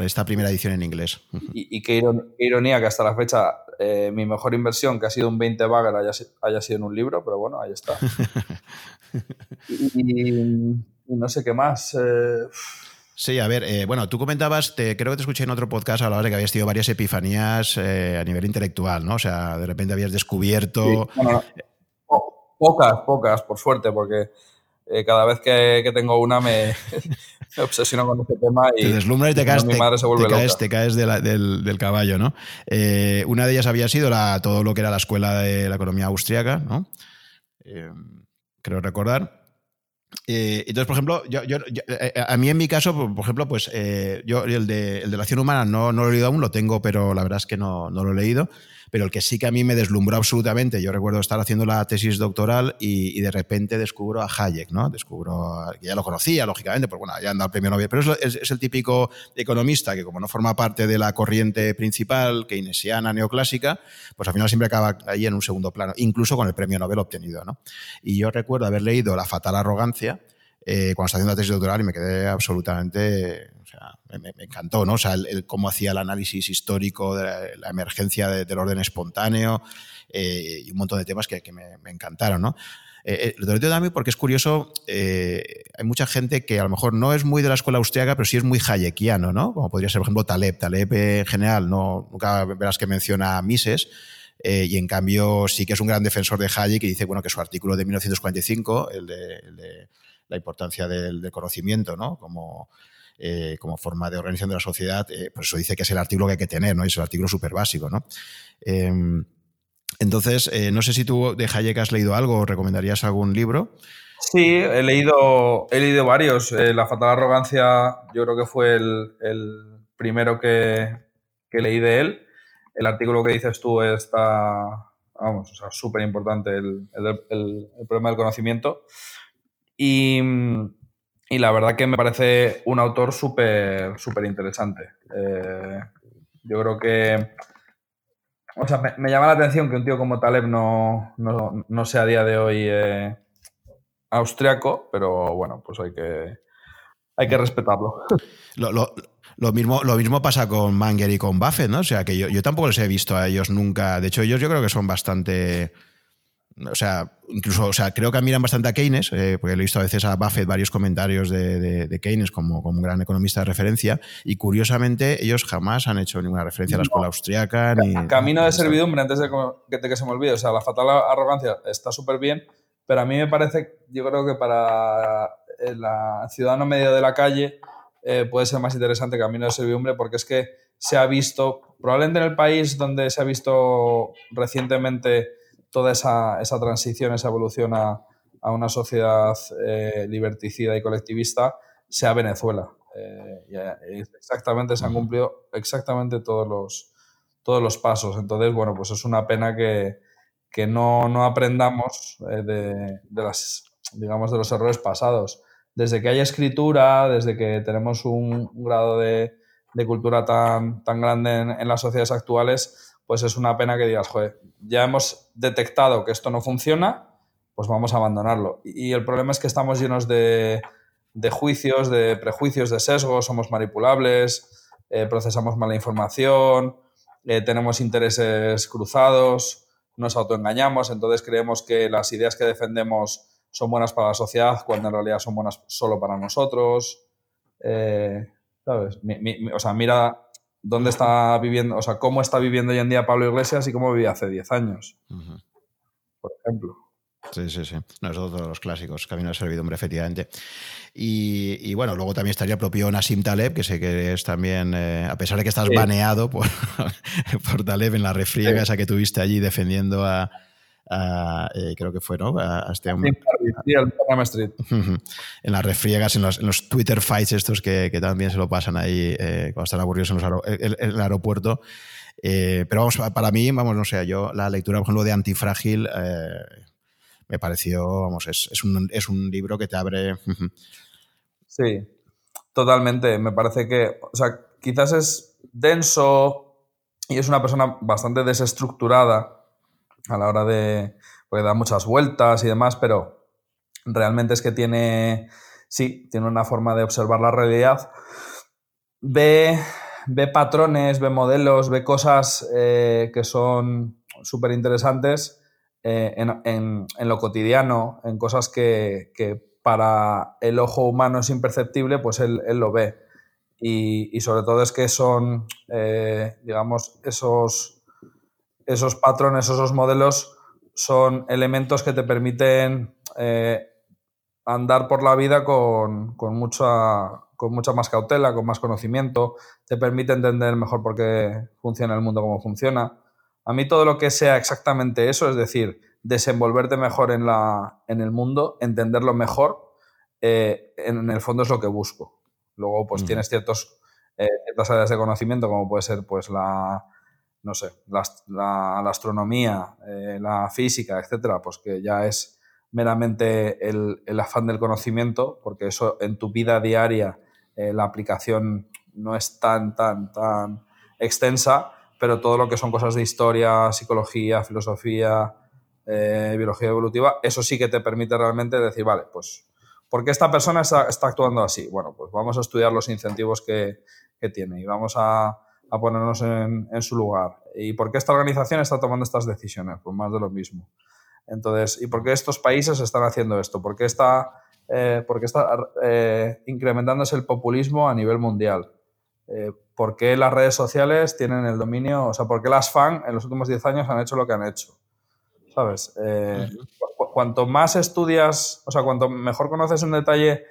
esta primera edición en inglés. Y, qué, ironía que hasta la fecha eh, mi mejor inversión, que ha sido un 20 bagger, haya, sido en un libro, pero bueno, ahí está. y, no sé qué más. Eh, sí, a ver, bueno, tú comentabas, te, creo que te escuché en otro podcast, hablabas de que habías tenido varias epifanías a nivel intelectual, ¿no? O sea, de repente habías descubierto... Pocas, pocas, por suerte, porque eh, cada vez que, tengo una me, obsesiono con este tema y, te deslumbra y te caes, mi madre se vuelve te caes, te caes del, caballo, ¿no? Eh, una de ellas había sido la, todo lo que era la escuela de la economía austriaca, ¿no? Eh, creo recordar. entonces, por ejemplo, yo, a mí en mi caso, por ejemplo, pues yo el de, el de, la acción humana no, no, lo he leído aún, lo tengo, pero la verdad es que no, no lo he leído pero el que sí que a mí me deslumbró absolutamente, yo recuerdo estar haciendo la tesis doctoral y, de repente descubro a Hayek, ¿no? Descubro, que ya lo conocía, lógicamente, porque bueno, ya han dado el premio Nobel, pero es, el típico economista que como no forma parte de la corriente principal keynesiana neoclásica, pues al final siempre acaba ahí en un segundo plano, incluso con el premio Nobel obtenido, ¿no? Y yo recuerdo haber leído La fatal arrogancia, eh, cuando estaba haciendo la tesis doctoral y me quedé absolutamente, o sea, me, encantó, ¿no? O sea, el, cómo hacía el análisis histórico de la, emergencia del orden espontáneo eh, y un montón de temas que, me, encantaron, ¿no? Eh, lo digo también porque es curioso, hay mucha gente que a lo mejor no es muy de la escuela austriaca, pero sí es muy hayekiano, ¿no? Como podría ser, por ejemplo, Taleb. Taleb en general, no, nunca verás que menciona a Mises, y en cambio sí que es un gran defensor de Hayek y dice bueno, que su artículo de 1945, el de la importancia del, conocimiento, ¿no? Como, eh, como forma de organización de la sociedad, eh, pues eso dice que es el artículo que hay que tener, ¿no? es el artículo súper básico, ¿no? Em, entonces, eh, no sé si tú de Hayek has leído algo o recomendarías algún libro. Sí, he leído, he leído varios. la fatal arrogancia yo creo que fue el, primero que, leí de él. El artículo que dices tú está, vamos, o súper importante, el, el, problema del conocimiento. Y, y la verdad que me parece un autor súper súper interesante. Eh, yo creo que, o sea, me, llama la atención que un tío como Taleb no, no, sea a día de hoy eh, austriaco, pero bueno, pues hay que, hay que respetarlo. Lo, mismo, lo mismo pasa con Manger y con Buffett, ¿no? O sea, que yo, yo tampoco les he visto a ellos nunca. De hecho, ellos yo creo que son bastante o sea, incluso, o sea, creo que admiran bastante a Keynes, eh, porque he visto a veces a Buffett varios comentarios de, Keynes como, como, un gran economista de referencia, y curiosamente ellos jamás han hecho ninguna referencia a la escuela austriaca. Ni, Camino de servidumbre, antes de que, se me olvide, o sea, la fatal arrogancia está súper bien, pero a mí me parece, yo creo que para el ciudadano medio de la calle eh, puede ser más interesante Camino de servidumbre, porque es que se ha visto, probablemente en el país donde se ha visto recientemente toda esa, esa transición, esa evolución a, a una sociedad eh, liberticida y colectivista sea Venezuela. Eh, exactamente, se han cumplido exactamente todos los, todos los pasos. Entonces, bueno, pues es una pena que, que no, no, aprendamos eh, de, de, las, digamos, de los errores pasados. Desde que hay escritura, desde que tenemos un, grado de, de, cultura tan, tan grande en, las sociedades actuales, pues es una pena que digas, joder, ya hemos detectado que esto no funciona, pues vamos a abandonarlo. Y, el problema es que estamos llenos de, juicios, de prejuicios, de sesgos, somos manipulables, eh, procesamos mala información, eh, tenemos intereses cruzados, nos autoengañamos, entonces creemos que las ideas que defendemos son buenas para la sociedad cuando en realidad son buenas solo para nosotros. Eh, ¿Sabes? o sea, mira dónde está viviendo, o sea, cómo está viviendo hoy en día Pablo Iglesias y cómo vivía hace 10 años, por ejemplo. Sí, sí, sí. No, es otro de los clásicos, Camino de Servidumbre, efectivamente. Y, bueno, luego también estaría propio Nassim Taleb, que sé que es también, eh, a pesar de que estás baneado por, por Taleb en la refriega esa que tuviste allí defendiendo a, eh, creo que fue, ¿no? A, este hombre. Street. en las refriegas, en los, Twitter fights estos que, también se lo pasan ahí eh, cuando están aburridos en, el, aeropuerto. Eh, pero vamos, para mí, vamos, no sé, yo la lectura, por ejemplo, de Antifrágil me pareció, vamos, es, es, un, es un libro que te abre... sí, totalmente. Me parece que, o sea, quizás es denso y es una persona bastante desestructurada a la hora de, porque da muchas vueltas y demás, pero realmente es que tiene, sí, tiene una forma de observar la realidad. Ve, ve patrones, ve modelos, ve cosas eh, que son súper interesantes eh, en, lo cotidiano, en cosas que, para el ojo humano es imperceptible, pues él, lo ve. Y, sobre todo es que son, eh, digamos, esos esos patrones, esos modelos son elementos que te permiten eh, andar por la vida con, mucha, con mucha más cautela, con más conocimiento, te permite entender mejor por qué funciona el mundo como funciona. A mí todo lo que sea exactamente eso, es decir, desenvolverte mejor en, la, en el mundo, entenderlo mejor, eh, en, el fondo es lo que busco. Luego, pues tienes ciertos, eh, ciertas áreas de conocimiento, como puede ser pues la, no sé, la, astronomía, eh, la física, etcétera, pues que ya es meramente el, afán del conocimiento, porque eso en tu vida diaria eh, la aplicación no es tan, tan, tan extensa, pero todo lo que son cosas de historia, psicología, filosofía, eh, biología evolutiva, eso sí que te permite realmente decir, vale, pues, ¿por qué esta persona está, actuando así? Bueno, pues vamos a estudiar los incentivos que, que tiene y vamos a, a ponernos en, su lugar. ¿Y por qué esta organización está tomando estas decisiones? Pues más de lo mismo. Entonces, ¿y por qué estos países están haciendo esto? ¿Por qué está, eh, está eh, incrementándose el populismo a nivel mundial? Eh, ¿Por qué las redes sociales tienen el dominio? O sea, ¿por qué las FAN en los últimos 10 años han hecho lo que han hecho? ¿Sabes? Cuanto más estudias, o sea, cuanto mejor conoces en detalle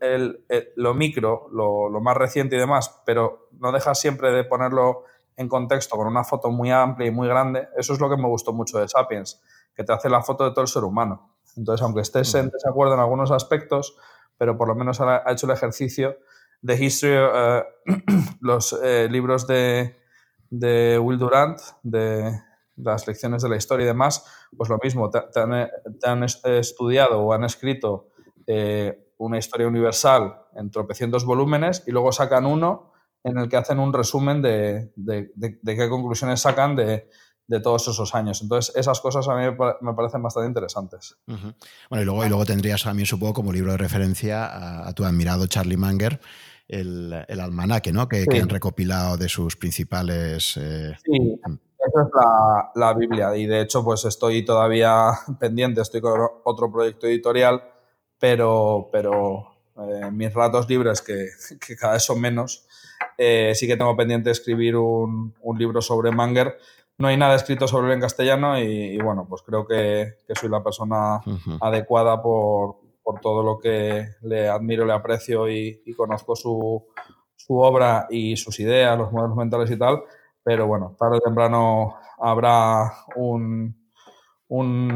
el, lo micro, lo, más reciente y demás, pero no dejas siempre de ponerlo en contexto con una foto muy amplia y muy grande. Eso es lo que me gustó mucho de Sapiens, que te hace la foto de todo el ser humano. Entonces, aunque estés en desacuerdo en algunos aspectos, pero por lo menos ha, hecho el ejercicio de History, eh, los eh, libros de, de, Will Durant, de las lecciones de la historia y demás, pues lo mismo, te, han, estudiado o han escrito eh, una historia universal en tropecientos volúmenes y luego sacan uno en el que hacen un resumen de, qué conclusiones sacan de, todos esos años. Entonces, esas cosas a mí me parecen bastante interesantes. Bueno, y luego, y luego tendrías también, supongo, como libro de referencia a, tu admirado Charlie Manger, el, el almanaque, ¿no? Que, han recopilado de sus principales... Eh, sí, mm. esa es la, la, Biblia. Y de hecho, pues estoy todavía pendiente, estoy con otro proyecto editorial, pero, pero eh, mis ratos libres, que, que cada vez son menos, eh, sí que tengo pendiente escribir un, libro sobre Manger. No hay nada escrito sobre él en castellano y, bueno, pues creo que, soy la persona adecuada por, todo lo que le admiro, le aprecio y, conozco su, obra y sus ideas, los modelos mentales y tal. Pero bueno, tarde o temprano habrá un,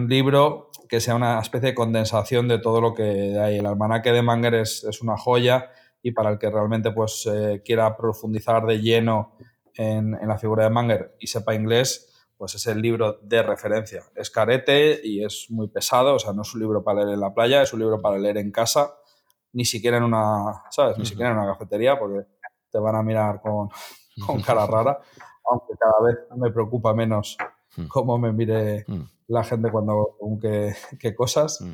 libro que sea una especie de condensación de todo lo que hay. El almanaque de Manger es, es una joya y para el que realmente pues, eh, quiera profundizar de lleno en, la figura de Manger y sepa inglés, pues es el libro de referencia. Es carete y es muy pesado, o sea, no es un libro para leer en la playa, es un libro para leer en casa, ni siquiera en una, ¿sabes? Ni siquiera en una cafetería, porque te van a mirar con, con cara rara, aunque cada vez me preocupa menos cómo me mire la gente cuando con qué, cosas.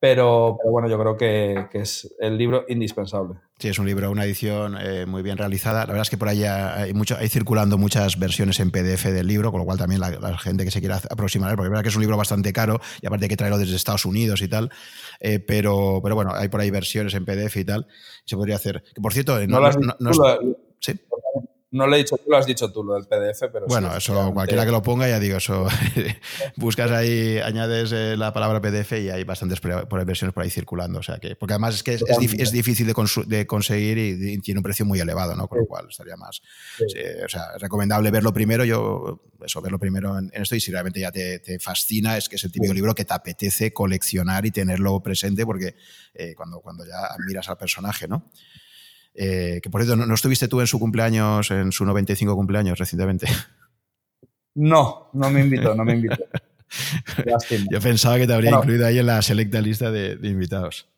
Pero, bueno, yo creo que, es el libro indispensable. Sí, es un libro, una edición eh, muy bien realizada. La verdad es que por ahí hay, mucho, hay circulando muchas versiones en PDF del libro, con lo cual también la, gente que se quiera aproximar, porque es verdad que es un libro bastante caro y aparte hay que traerlo desde Estados Unidos y tal. Eh, pero, pero bueno, hay por ahí versiones en PDF y tal. Se podría hacer. Que por cierto, no, no, ¿sí? No lo he dicho tú, lo has dicho tú, lo del PDF, pero... Bueno, eso cualquiera que lo ponga, ya digo, eso buscas ahí, añades eh, la palabra PDF y hay bastantes versiones por ahí circulando. O sea que, porque además es que es, difícil de, conseguir y, tiene un precio muy elevado, ¿no? Con lo cual estaría más... o sea, es recomendable verlo primero, yo, eso, verlo primero en, esto y si realmente ya te, fascina, es que es el típico libro que te apetece coleccionar y tenerlo presente porque eh, cuando, cuando ya miras al personaje, ¿no? Eh, que por cierto, ¿no, estuviste tú en su cumpleaños, en su 95 cumpleaños recientemente? No, no me invitó, no me invitó. Yo pensaba que te habría incluido ahí en la selecta lista de, invitados.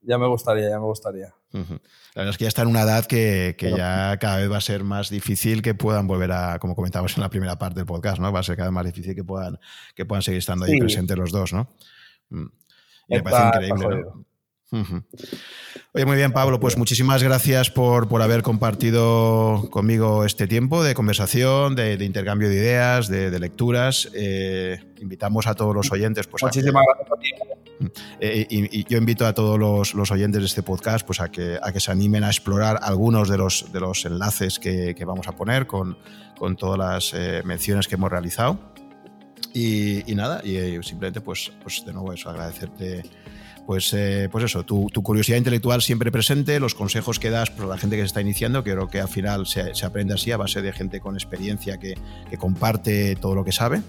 Ya me gustaría, ya me gustaría. La verdad es que ya está en una edad que, ya cada vez va a ser más difícil que puedan volver a, como comentábamos en la primera parte del podcast, ¿no? Va a ser cada vez más difícil que puedan, que puedan seguir estando ahí presentes los dos, ¿no? Mm. me parece increíble. Oye, muy bien, Pablo. Pues muchísimas gracias por, por haber compartido conmigo este tiempo de conversación, de, intercambio de ideas, de, lecturas. Eh, invitamos a todos los oyentes. Pues, muchísimas gracias a ti. Eh, y, yo invito a todos los, oyentes de este podcast pues, a, que, a que se animen a explorar algunos de los, de los enlaces que, vamos a poner con, con todas las eh, menciones que hemos realizado. Y, nada, y simplemente pues, pues de nuevo eso, agradecerte pues, eh, pues eso, tu, curiosidad intelectual siempre presente, los consejos que das para la gente que se está iniciando, que creo que al final se, aprende así a base de gente con experiencia que, comparte todo lo que sabe.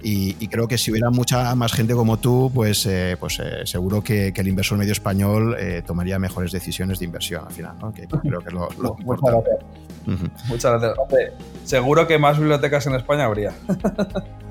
Y, creo que si hubiera mucha más gente como tú, pues, eh, pues eh, seguro que, el inversor medio español tomaría mejores decisiones de inversión al final, ¿no? que creo que es lo, Muchas gracias. Muchas gracias. seguro que más bibliotecas en España habría.